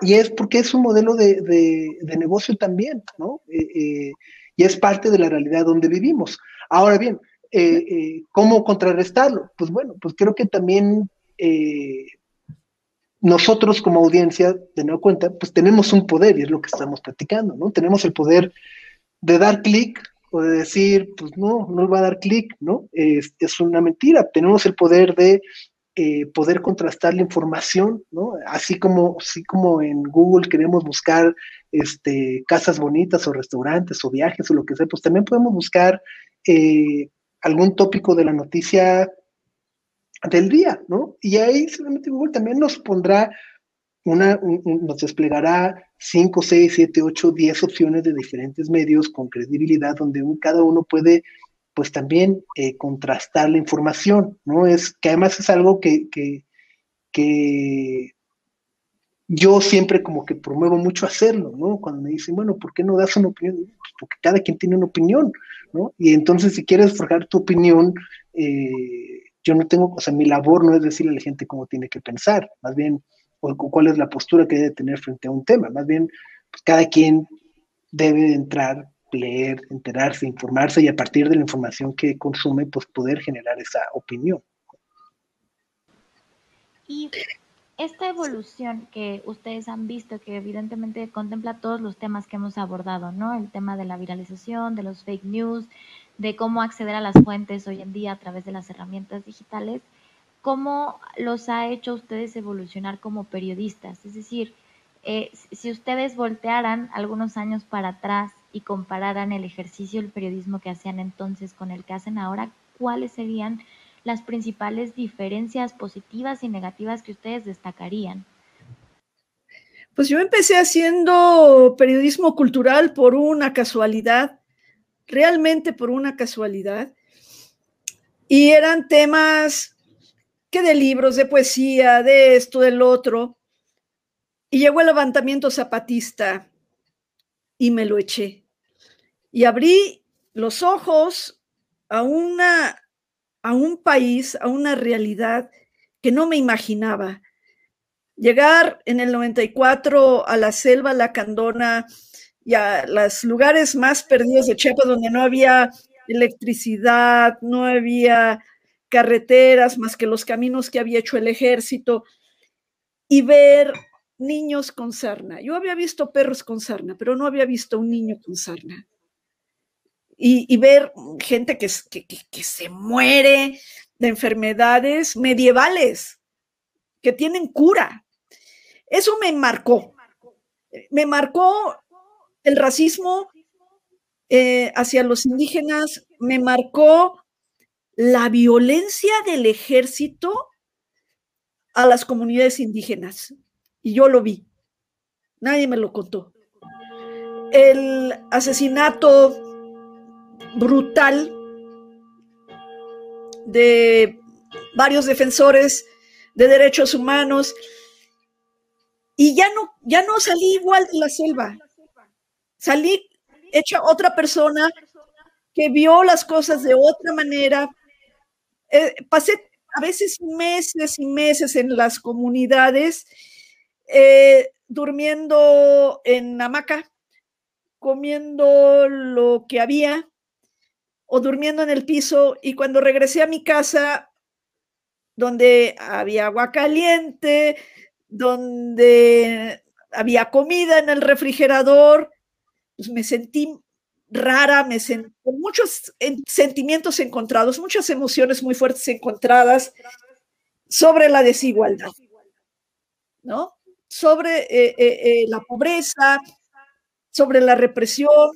y es porque es un modelo de, negocio también, ¿no? Eh, eh, y es parte de la realidad donde vivimos. Ahora bien, ¿cómo contrarrestarlo? Pues bueno, pues creo que también nosotros como audiencia, de nueva cuenta, pues tenemos un poder y es lo que estamos platicando, ¿no? Tenemos el poder de dar clic o de decir, pues no, no va a dar clic, ¿no? Es, es, una mentira. Tenemos el poder de eh, poder contrastar la información, ¿no? Así como, así como en Google queremos buscar este, casas bonitas o restaurantes o viajes o lo que sea, pues también podemos buscar eh, algún tópico de la noticia del día, ¿no? Y ahí seguramente Google también nos pondrá una, nos desplegará 5, 6, 7, 8, 10 opciones de diferentes medios con credibilidad donde cada uno puede pues también eh, contrastar la información, ¿no? Es que además es algo que, que, yo siempre como que promuevo mucho hacerlo, ¿no? Cuando me dicen, bueno, ¿por qué no das una opinión? Pues porque cada quien tiene una opinión, ¿no? Y entonces si quieres forjar tu opinión, eh, yo no tengo, o sea, mi labor no es decirle a la gente cómo tiene que pensar, más bien, o cuál es la postura que debe tener frente a un tema, más bien, pues cada quien debe entrar leer, enterarse, informarse y a partir de la información que consume, pues poder generar esa opinión. Y esta evolución que ustedes han visto, que evidentemente contempla todos los temas que hemos abordado, ¿no? El tema de la viralización, de los fake news, de cómo acceder a las fuentes hoy en día a través de las herramientas digitales, ¿cómo los ha hecho ustedes evolucionar como periodistas? Es decir, eh, si ustedes voltearan algunos años para atrás y compararan el ejercicio del periodismo que hacían entonces con el que hacen ahora, ¿cuáles serían las principales diferencias positivas y negativas que ustedes destacarían? Pues yo empecé haciendo periodismo cultural por una casualidad, realmente por una casualidad. Y eran temas que de libros, de poesía, de esto, del otro. Y llegó el levantamiento zapatista y me lo eché y abrí los ojos a, una, a un país, a una realidad que no me imaginaba. Llegar en el 94 a la selva lacandona y a los lugares más perdidos de Chiapas donde no había electricidad, no había carreteras más que los caminos que había hecho el ejército y ver niños con sarna. Yo había visto perros con sarna, pero no había visto un niño con sarna y, ver gente que, se muere de enfermedades medievales que tienen cura. Eso me marcó. Me marcó el racismo eh, hacia los indígenas, me marcó la violencia del ejército a las comunidades indígenas. Y yo lo vi. Nadie me lo contó. El asesinato brutal de varios defensores de derechos humanos y ya no, ya no salí igual de la selva. Salí hecha otra persona que vio las cosas de otra manera. Eh, pasé a veces meses y meses en las comunidades, eh, durmiendo en hamaca, comiendo lo que había, o durmiendo en el piso y cuando regresé a mi casa, donde había agua caliente, donde había comida en el refrigerador, pues me sentí rara, me con muchos sentimientos encontrados, muchas emociones muy fuertes encontradas sobre la desigualdad, ¿no? Sobre eh, eh, eh, la pobreza, sobre la represión,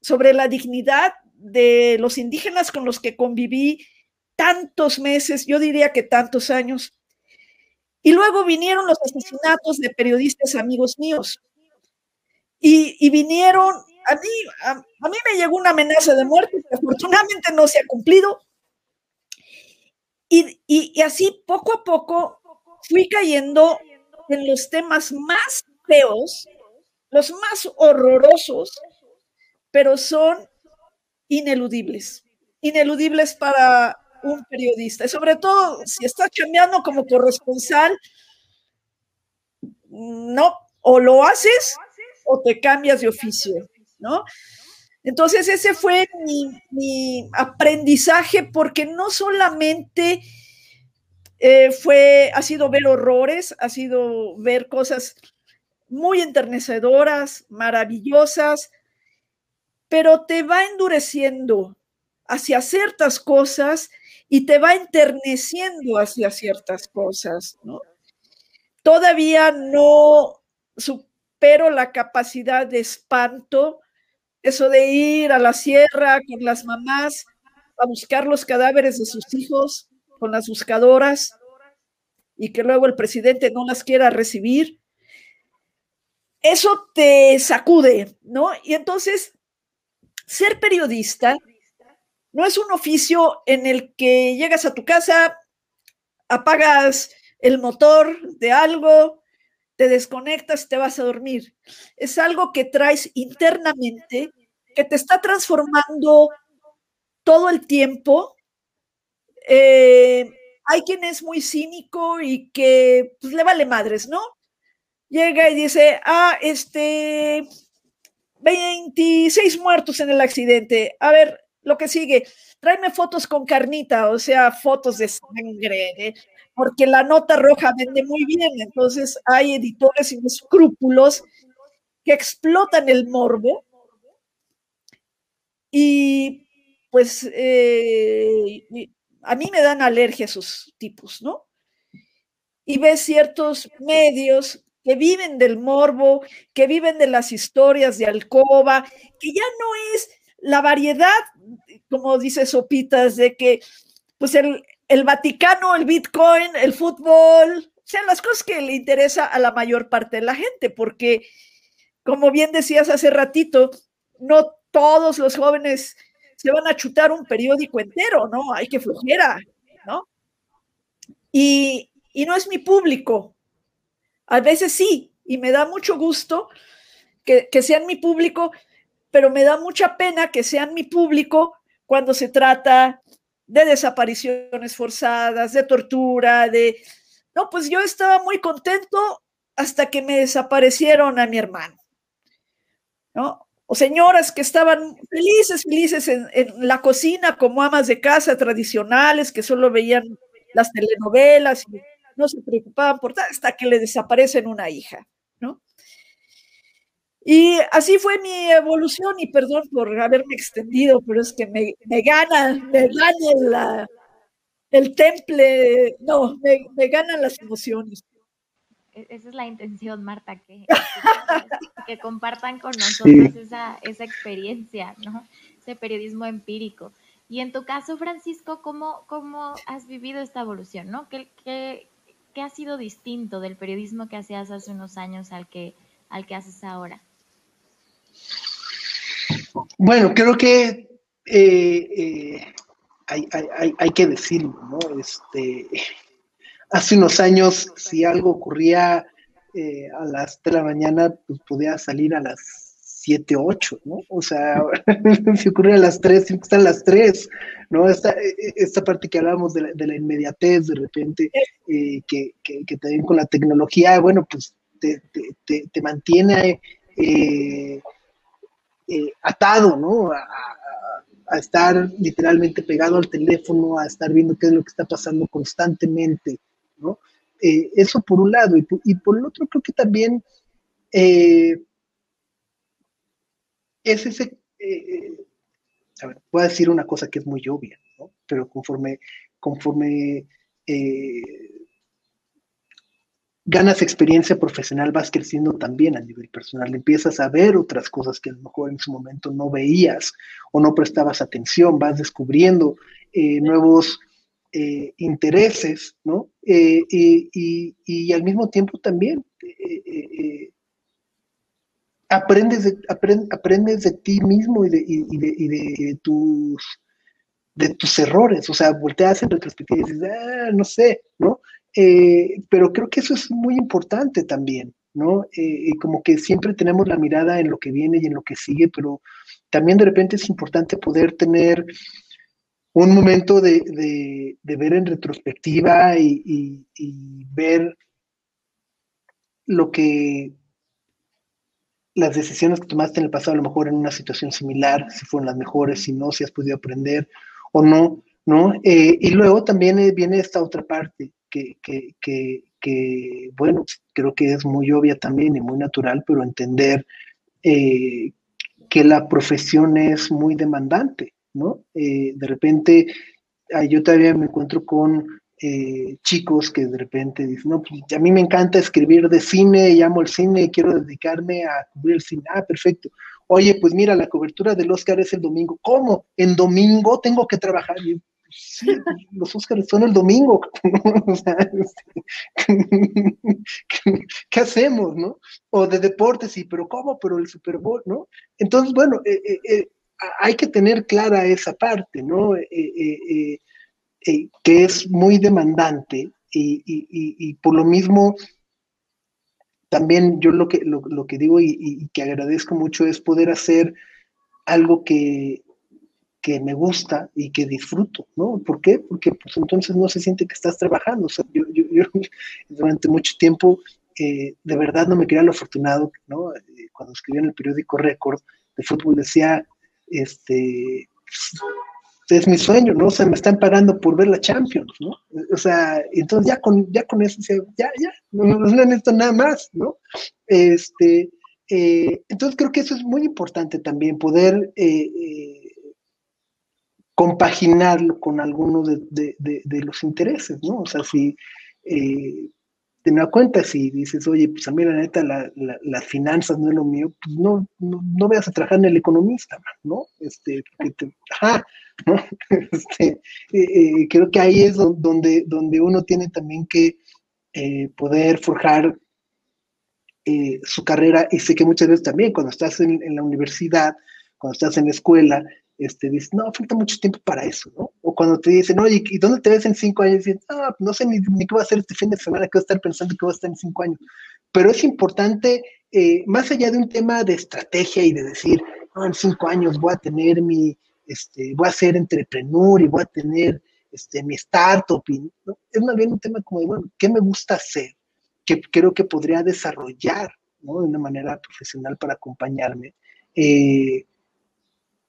sobre la dignidad de los indígenas con los que conviví tantos meses, yo diría que tantos años. Y luego vinieron los asesinatos de periodistas amigos míos. Y, vinieron, a mí, a, mí me llegó una amenaza de muerte que afortunadamente no se ha cumplido. Y, y así poco a poco fui cayendo en los temas más feos, los más horrorosos, pero son ineludibles, ineludibles para un periodista. Y sobre todo, si estás cambiando como corresponsal, no, o lo haces o te cambias de oficio, ¿no? Entonces ese fue mi, aprendizaje porque no solamente eh, fue, ha sido ver horrores, ha sido ver cosas muy enternecedoras, maravillosas, pero te va endureciendo hacia ciertas cosas y te va enterneciendo hacia ciertas cosas. Todavía no supero la capacidad de espanto, eso de ir a la sierra con las mamás a buscar los cadáveres de sus hijos con las buscadoras y que luego el presidente no las quiera recibir. Eso te sacude, ¿no? Y entonces ser periodista no es un oficio en el que llegas a tu casa, apagas el motor de algo, te desconectas y te vas a dormir. Es algo que traes internamente, que te está transformando todo el tiempo. Eh, hay quien es muy cínico y que pues, le vale madres, ¿no? Llega y dice, ah, este, 26 muertos en el accidente. A ver, lo que sigue, tráeme fotos con carnita, o sea, fotos de sangre. Porque la nota roja vende muy bien. Entonces hay editores sin escrúpulos que explotan el morbo y pues eh, a mí me dan alergia esos tipos, ¿no? Y ves ciertos medios que viven del morbo, que viven de las historias de alcoba, que ya no es la variedad, como dice Sopitas, de que pues el, el Vaticano, el Bitcoin, el fútbol, sean las cosas que le interesa a la mayor parte de la gente, porque como bien decías hace ratito, no todos los jóvenes se van a chutar un periódico entero, ¿no? Hay que flojera, ¿no? Y, y no es mi público, a veces sí, y me da mucho gusto que, sean mi público, pero me da mucha pena que sean mi público cuando se trata de desapariciones forzadas, de tortura, de... No, pues yo estaba muy contento hasta que me desaparecieron a mi hermano, ¿no? O señoras que estaban felices, felices en, en la cocina como amas de casa tradicionales, que solo veían las telenovelas y no se preocupaban por nada hasta que le desaparecen una hija. Y así fue mi evolución y perdón por haberme extendido, pero es que me, me gana, me gana el temple, no, me, ganan las emociones. E-, esa es la intención, Marta, que, que, compartan con nosotros esa, esa experiencia, ¿no? Ese periodismo empírico. Y en tu caso, Francisco, ¿cómo, cómo has vivido esta evolución? ¿no? ¿Qué, qué, ¿qué ha sido distinto del periodismo que hacías hace unos años al que, al que haces ahora? Bueno, creo que eh, eh, hay, que decirlo, ¿no? Este, hace unos años, si algo ocurría eh, a las 3 de la mañana, pues podía salir a las 7, 8, ¿no? O sea, si ocurre a las 3, siempre están las 3, ¿no? Esta, e, e, esta parte que hablábamos de la, de la inmediatez, de repente, eh, que, que, también con la tecnología, bueno, pues te, te, te, mantiene eh, eh, atado, ¿no? A, estar literalmente pegado al teléfono, a estar viendo qué es lo que está pasando constantemente, ¿no? eso por un lado, y por, el otro creo que también es ese, a ver, voy a decir una cosa que es muy obvia, ¿no? pero conforme, conforme ganas experiencia profesional, vas creciendo también a nivel personal, empiezas a ver otras cosas que a lo mejor en su momento no veías o no prestabas atención, vas descubriendo eh, nuevos eh, intereses, ¿no? Eh, y, al mismo tiempo también aprendes, de, aprendes de ti mismo y de, de, tus de tus errores, o sea, volteas en retrospectiva y dices, ah, no sé, ¿no? Eh, pero creo que eso es muy importante también, ¿no? Eh, como que siempre tenemos la mirada en lo que viene y en lo que sigue, pero también de repente es importante poder tener un momento de, ver en retrospectiva y, ver lo que las decisiones que tomaste en el pasado, a lo mejor en una situación similar, si fueron las mejores, si no, si has podido aprender o no, ¿no? Eh, y luego también viene esta otra parte, que, bueno, creo que es muy obvia también y muy natural, pero entender eh, que la profesión es muy demandante, ¿no? Eh, de repente, yo todavía me encuentro con eh, chicos que de repente dicen, no, pues a mí me encanta escribir de cine, y amo el cine y quiero dedicarme a cubrir el cine. Ah, perfecto. Oye, pues mira, la cobertura del Oscar es el domingo. ¿Cómo? ¿En domingo tengo que trabajar? Los Óscares son el domingo. ¿Qué hacemos, no? O de deportes, sí, pero ¿cómo? Pero el Super Bowl, ¿no? Entonces, bueno, eh, eh, eh, hay que tener clara esa parte, ¿no? que es muy demandante y, por lo mismo también yo lo que, lo, que digo y, que agradezco mucho es poder hacer algo que, que me gusta y que disfruto, ¿no? ¿Por qué? Porque pues entonces no se siente que estás trabajando. O sea, yo, durante mucho tiempo eh, de verdad no me creía lo afortunado, ¿no? Eh, cuando escribía en el periódico Récord de fútbol decía, este, es mi sueño, ¿no? O sea, me están pagando por ver la Champions, ¿no? O sea, entonces ya con, ya con eso, ya, ya, no, no, no necesito nada más, ¿no? Este, eh, entonces creo que eso es muy importante también, poder compaginarlo con algunos de, los intereses, ¿no? O sea, si eh, te das cuenta, si dices, oye, pues a mí la neta, las finanzas no es lo mío, pues no, no, no a trabajar en el economista, ¿no? Este, ajá, ¿no? Este, eh, eh, creo que ahí es donde, donde uno tiene también que poder forjar su carrera, y sé que muchas veces también cuando estás en, en la universidad, cuando estás en la escuela, este, dices, no, falta mucho tiempo para eso, ¿no? O cuando te dicen, oye, ¿y dónde te ves en cinco años? Y dices, ah, no sé ni, qué voy a hacer este fin de semana, qué voy a estar pensando que voy a estar en cinco años. Pero es importante, eh, más allá de un tema de estrategia y de decir, no, en cinco años voy a tener mi, este, voy a ser entrepreneur y voy a tener este, mi startup, ¿no? es más bien un tema como de, bueno, ¿qué me gusta hacer? Que creo que podría desarrollar, ¿no? De una manera profesional para acompañarme. Eh,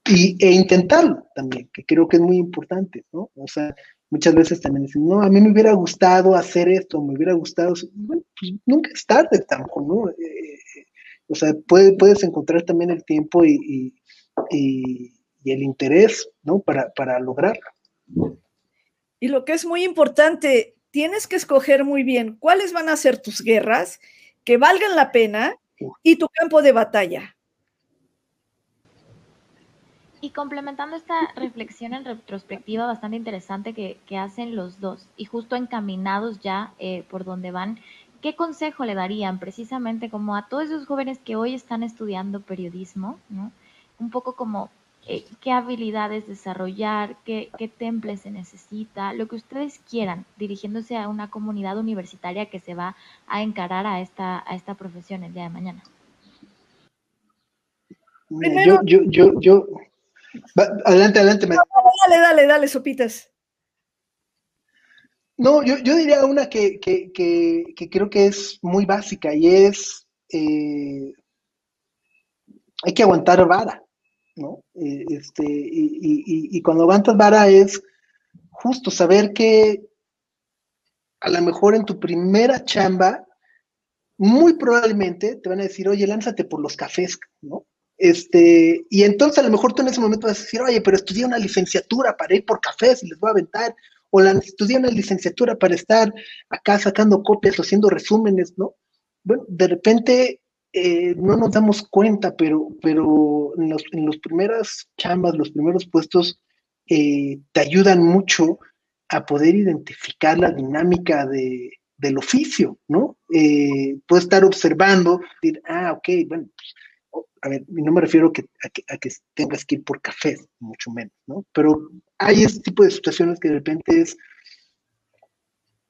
y, e intentarlo también, que creo que es muy importante, ¿no? O sea, muchas veces también dicen, no, a mí me hubiera gustado hacer esto, me hubiera gustado, bueno, pues nunca es tarde tampoco, ¿no? Eh, eh, o sea, puedes encontrar también el tiempo y, y, el interés, ¿no? Para, para lograrlo. Y lo que es muy importante, tienes que escoger muy bien cuáles van a ser tus guerras que valgan la pena y tu campo de batalla. Y complementando esta reflexión en retrospectiva bastante interesante que, hacen los dos y justo encaminados ya eh, por donde van, ¿qué consejo le darían precisamente como a todos esos jóvenes que hoy están estudiando periodismo, ¿no? Un poco como eh, qué habilidades desarrollar, qué, qué temples se necesita, lo que ustedes quieran, dirigiéndose a una comunidad universitaria que se va a encarar a esta, a esta profesión el día de mañana. yo, yo, yo, yo, adelante, adelante. Dale, dale, dale, sopitas. No, yo, diría una que, creo que es muy básica y es, eh, hay que aguantar vara, ¿no? Eh, este, y, y, cuando aguantas vara es justo saber que a lo mejor en tu primera chamba, muy probablemente te van a decir, oye, lánzate por los cafés, ¿no? Este, y entonces a lo mejor tú en ese momento vas a decir, oye, pero estudié una licenciatura para ir por cafés y les voy a aventar, o la, estudié una licenciatura para estar acá sacando copias o haciendo resúmenes, ¿no? Bueno, de repente eh, no nos damos cuenta, pero, pero en, los, en primeras chambas, los primeros puestos, eh, te ayudan mucho a poder identificar la dinámica de, del oficio, ¿no? Eh, puedes estar observando, decir, ah, ok, bueno, pues, a ver, no me refiero que, a, que, tengas que ir por café, mucho menos, ¿no? Pero hay este tipo de situaciones que de repente es,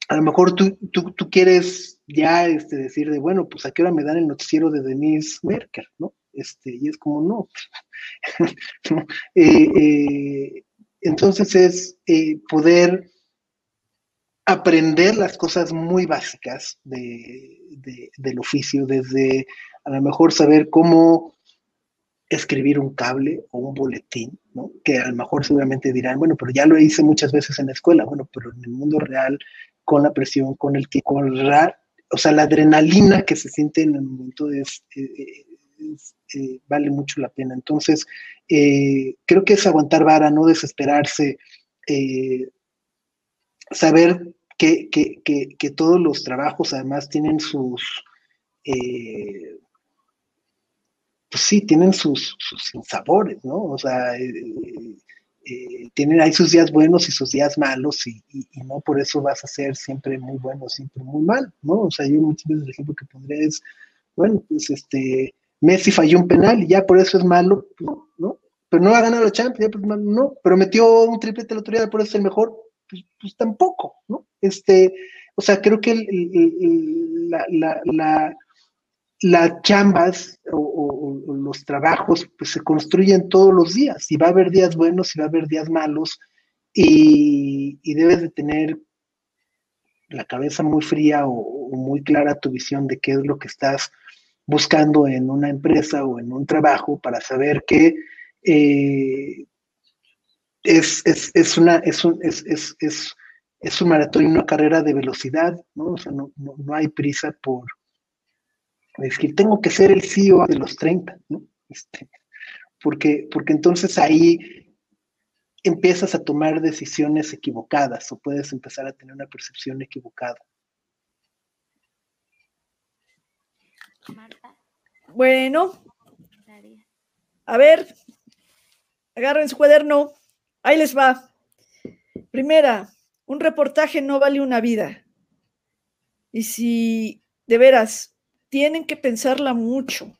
a lo mejor tú, tú, tú quieres ya este, decir de, bueno, pues a qué hora me dan el noticiero de Denise Merker, ¿no? Este, y es como, no. Eh, eh, entonces es eh, poder aprender las cosas muy básicas del oficio, desde a lo mejor saber cómo escribir un cable o un boletín, ¿no? que a lo mejor seguramente dirán, bueno, pero ya lo hice muchas veces en la escuela, bueno, pero en el mundo real, con la presión, con el que, con o sea, la adrenalina que se siente en el momento es, eh, eh, vale mucho la pena. Entonces, eh, creo que es aguantar vara, no desesperarse, saber que, todos los trabajos además tienen sus, pues sí, tienen sus, sus ¿no? O sea, eh, tienen ahí sus días buenos y sus días malos y, no por eso vas a ser siempre muy bueno, siempre muy mal, ¿no? O sea, yo muchas veces el ejemplo que pondré es, bueno, pues este, Messi falló un penal y ya por eso es malo, ¿no? Pero no va a ganar la Champions, pues, no, pero metió un triplete la autoridad, por eso es el mejor, pues, pues, tampoco, ¿no? Este, o sea, creo que la, la las chambas o, los trabajos pues, se construyen todos los días y va a haber días buenos y va a haber días malos y, debes de tener la cabeza muy fría o, muy clara tu visión de qué es lo que estás buscando en una empresa o en un trabajo para saber que eh, es, una, es, un, es, es, un maratón y una carrera de velocidad, ¿no? O sea, no, no hay prisa por, es que tengo que ser el CEO de los 30, ¿no? Este, porque, porque entonces ahí empiezas a tomar decisiones equivocadas o puedes empezar a tener una percepción equivocada. Bueno, a ver, agarren su cuaderno, ahí les va. Primera, un reportaje no vale una vida. Y si de veras tienen que pensarla mucho.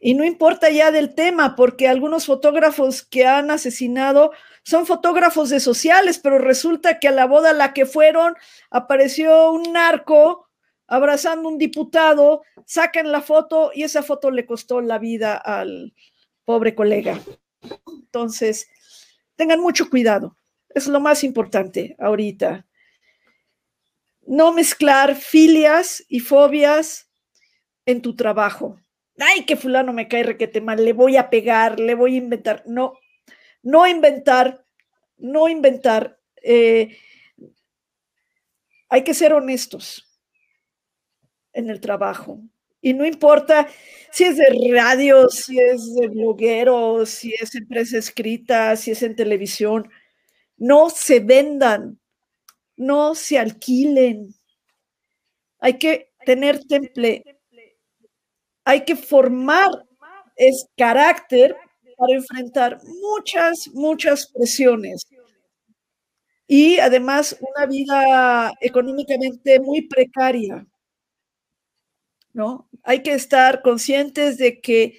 Y no importa ya del tema, porque algunos fotógrafos que han asesinado son fotógrafos de sociales, pero resulta que a la boda a la que fueron apareció un narco abrazando un diputado, sacan la foto y esa foto le costó la vida al pobre colega. Entonces, tengan mucho cuidado. Es lo más importante ahorita no mezclar filias y fobias en tu trabajo. Ay, que fulano me cae requete mal, le voy a pegar, le voy a inventar. No, no inventar, no inventar. Eh, hay que ser honestos en el trabajo. Y no importa si es de radio, si es de bloguero, si es empresa escrita, si es en televisión. No se vendan no se alquilen. Hay que tener temple. Hay que formar es carácter para enfrentar muchas, muchas presiones. Y además una vida económicamente muy precaria. ¿No? Hay que estar conscientes de que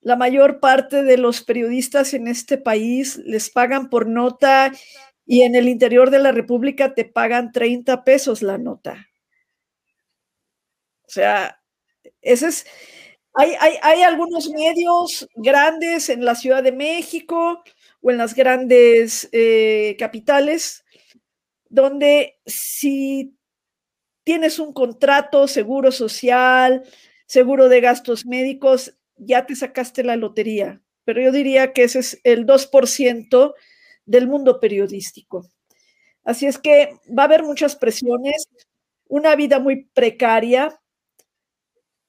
la mayor parte de los periodistas en este país les pagan por nota y en el interior de la República te pagan 30 pesos la nota. O sea, ese es, hay, hay, algunos medios grandes en la Ciudad de México o en las grandes eh, capitales donde si tienes un contrato, seguro social, seguro de gastos médicos, ya te sacaste la lotería. Pero yo diría que ese es el 2% del mundo periodístico. Así es que va a haber muchas presiones, una vida muy precaria,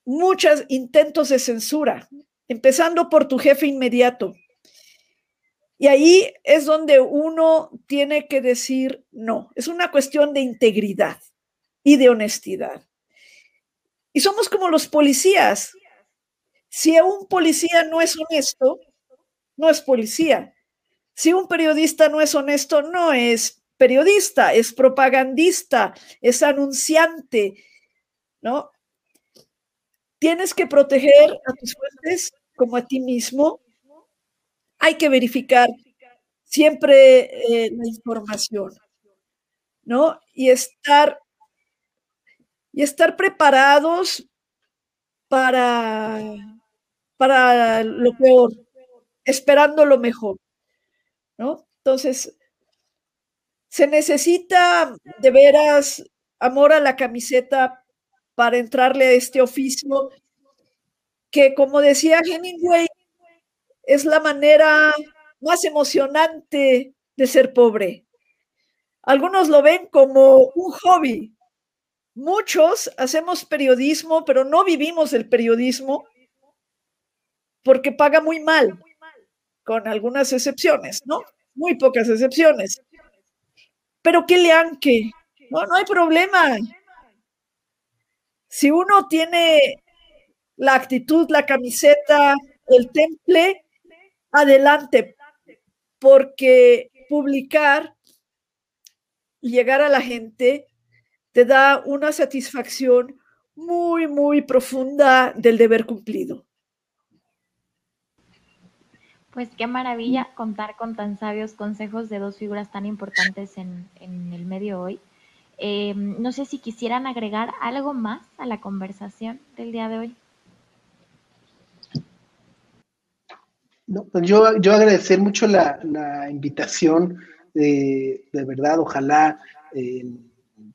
muchos intentos de censura empezando por tu jefe inmediato. Y ahí es donde uno tiene que decir no. Es una cuestión de integridad y de honestidad. Y somos como los policías. Si un policía no es honesto, no es policía. Si un periodista no es honesto, no es periodista, es propagandista, es anunciante, ¿no? Tienes que proteger a tus fuentes como a ti mismo. Hay que verificar siempre eh, la información, ¿no? Y estar y estar preparados para, para lo peor, esperando lo mejor, Entonces, se necesita de veras amor a la camiseta para entrarle a este oficio que, como decía Hemingway, es la manera más emocionante de ser pobre. Algunos lo ven como un hobby, Muchos hacemos periodismo, pero no vivimos el periodismo porque paga muy mal, con algunas excepciones, ¿no? Muy pocas excepciones. Pero qué le que no, no hay problema. Si uno tiene la actitud, la camiseta, el temple, adelante, porque publicar y llegar a la gente te da una satisfacción muy, muy profunda del deber cumplido. Pues qué maravilla contar con tan sabios consejos de dos figuras tan importantes en, el medio hoy. Em, no sé si quisieran agregar algo más a la conversación del día de hoy. No, pues yo, yo agradecer mucho la, invitación, de, de verdad, ojalá eh,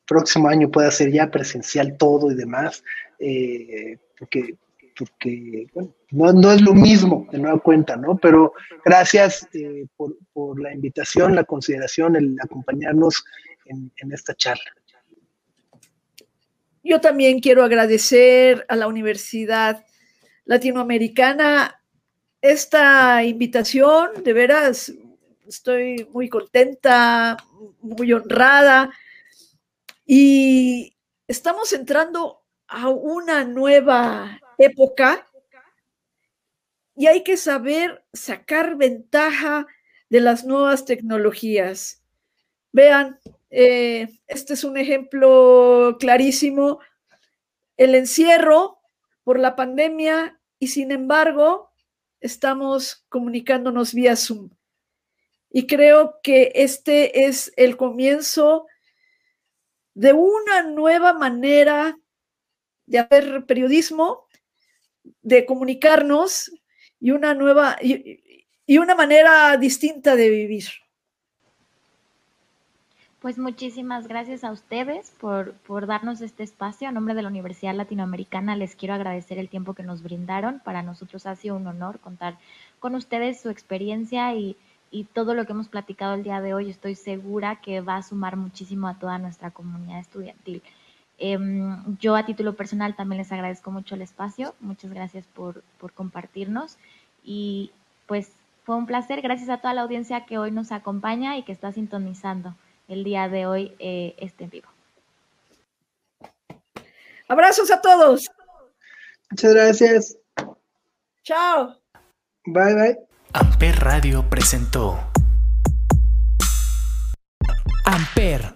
próximo año pueda ser ya presencial todo y demás, eh, porque, porque bueno, no, es lo mismo, de nueva cuenta, ¿no? Pero gracias eh, por, la invitación, la consideración, el acompañarnos en esta charla. Yo también quiero agradecer a la Universidad Latinoamericana esta invitación, de veras, estoy muy contenta, muy honrada y estamos entrando a una nueva época y hay que saber sacar ventaja de las nuevas tecnologías. Vean, eh, este es un ejemplo clarísimo, el encierro por la pandemia y sin embargo estamos comunicándonos vía Zoom. Y creo que este es el comienzo de una nueva manera de hacer periodismo, de comunicarnos y una nueva y, una manera distinta de vivir. Pues muchísimas gracias a ustedes por, por, darnos este espacio. A nombre de la Universidad Latinoamericana les quiero agradecer el tiempo que nos brindaron. Para nosotros ha sido un honor contar con ustedes su experiencia y, y todo lo que hemos platicado el día de hoy estoy segura que va a sumar muchísimo a toda nuestra comunidad estudiantil. Em, yo a título personal también les agradezco mucho el espacio, muchas gracias por, compartirnos y pues fue un placer, gracias a toda la audiencia que hoy nos acompaña y que está sintonizando el día de hoy eh, este en vivo. Abrazos a todos. Muchas gracias. Chao. Bye, bye. Amper Radio presentó Amper,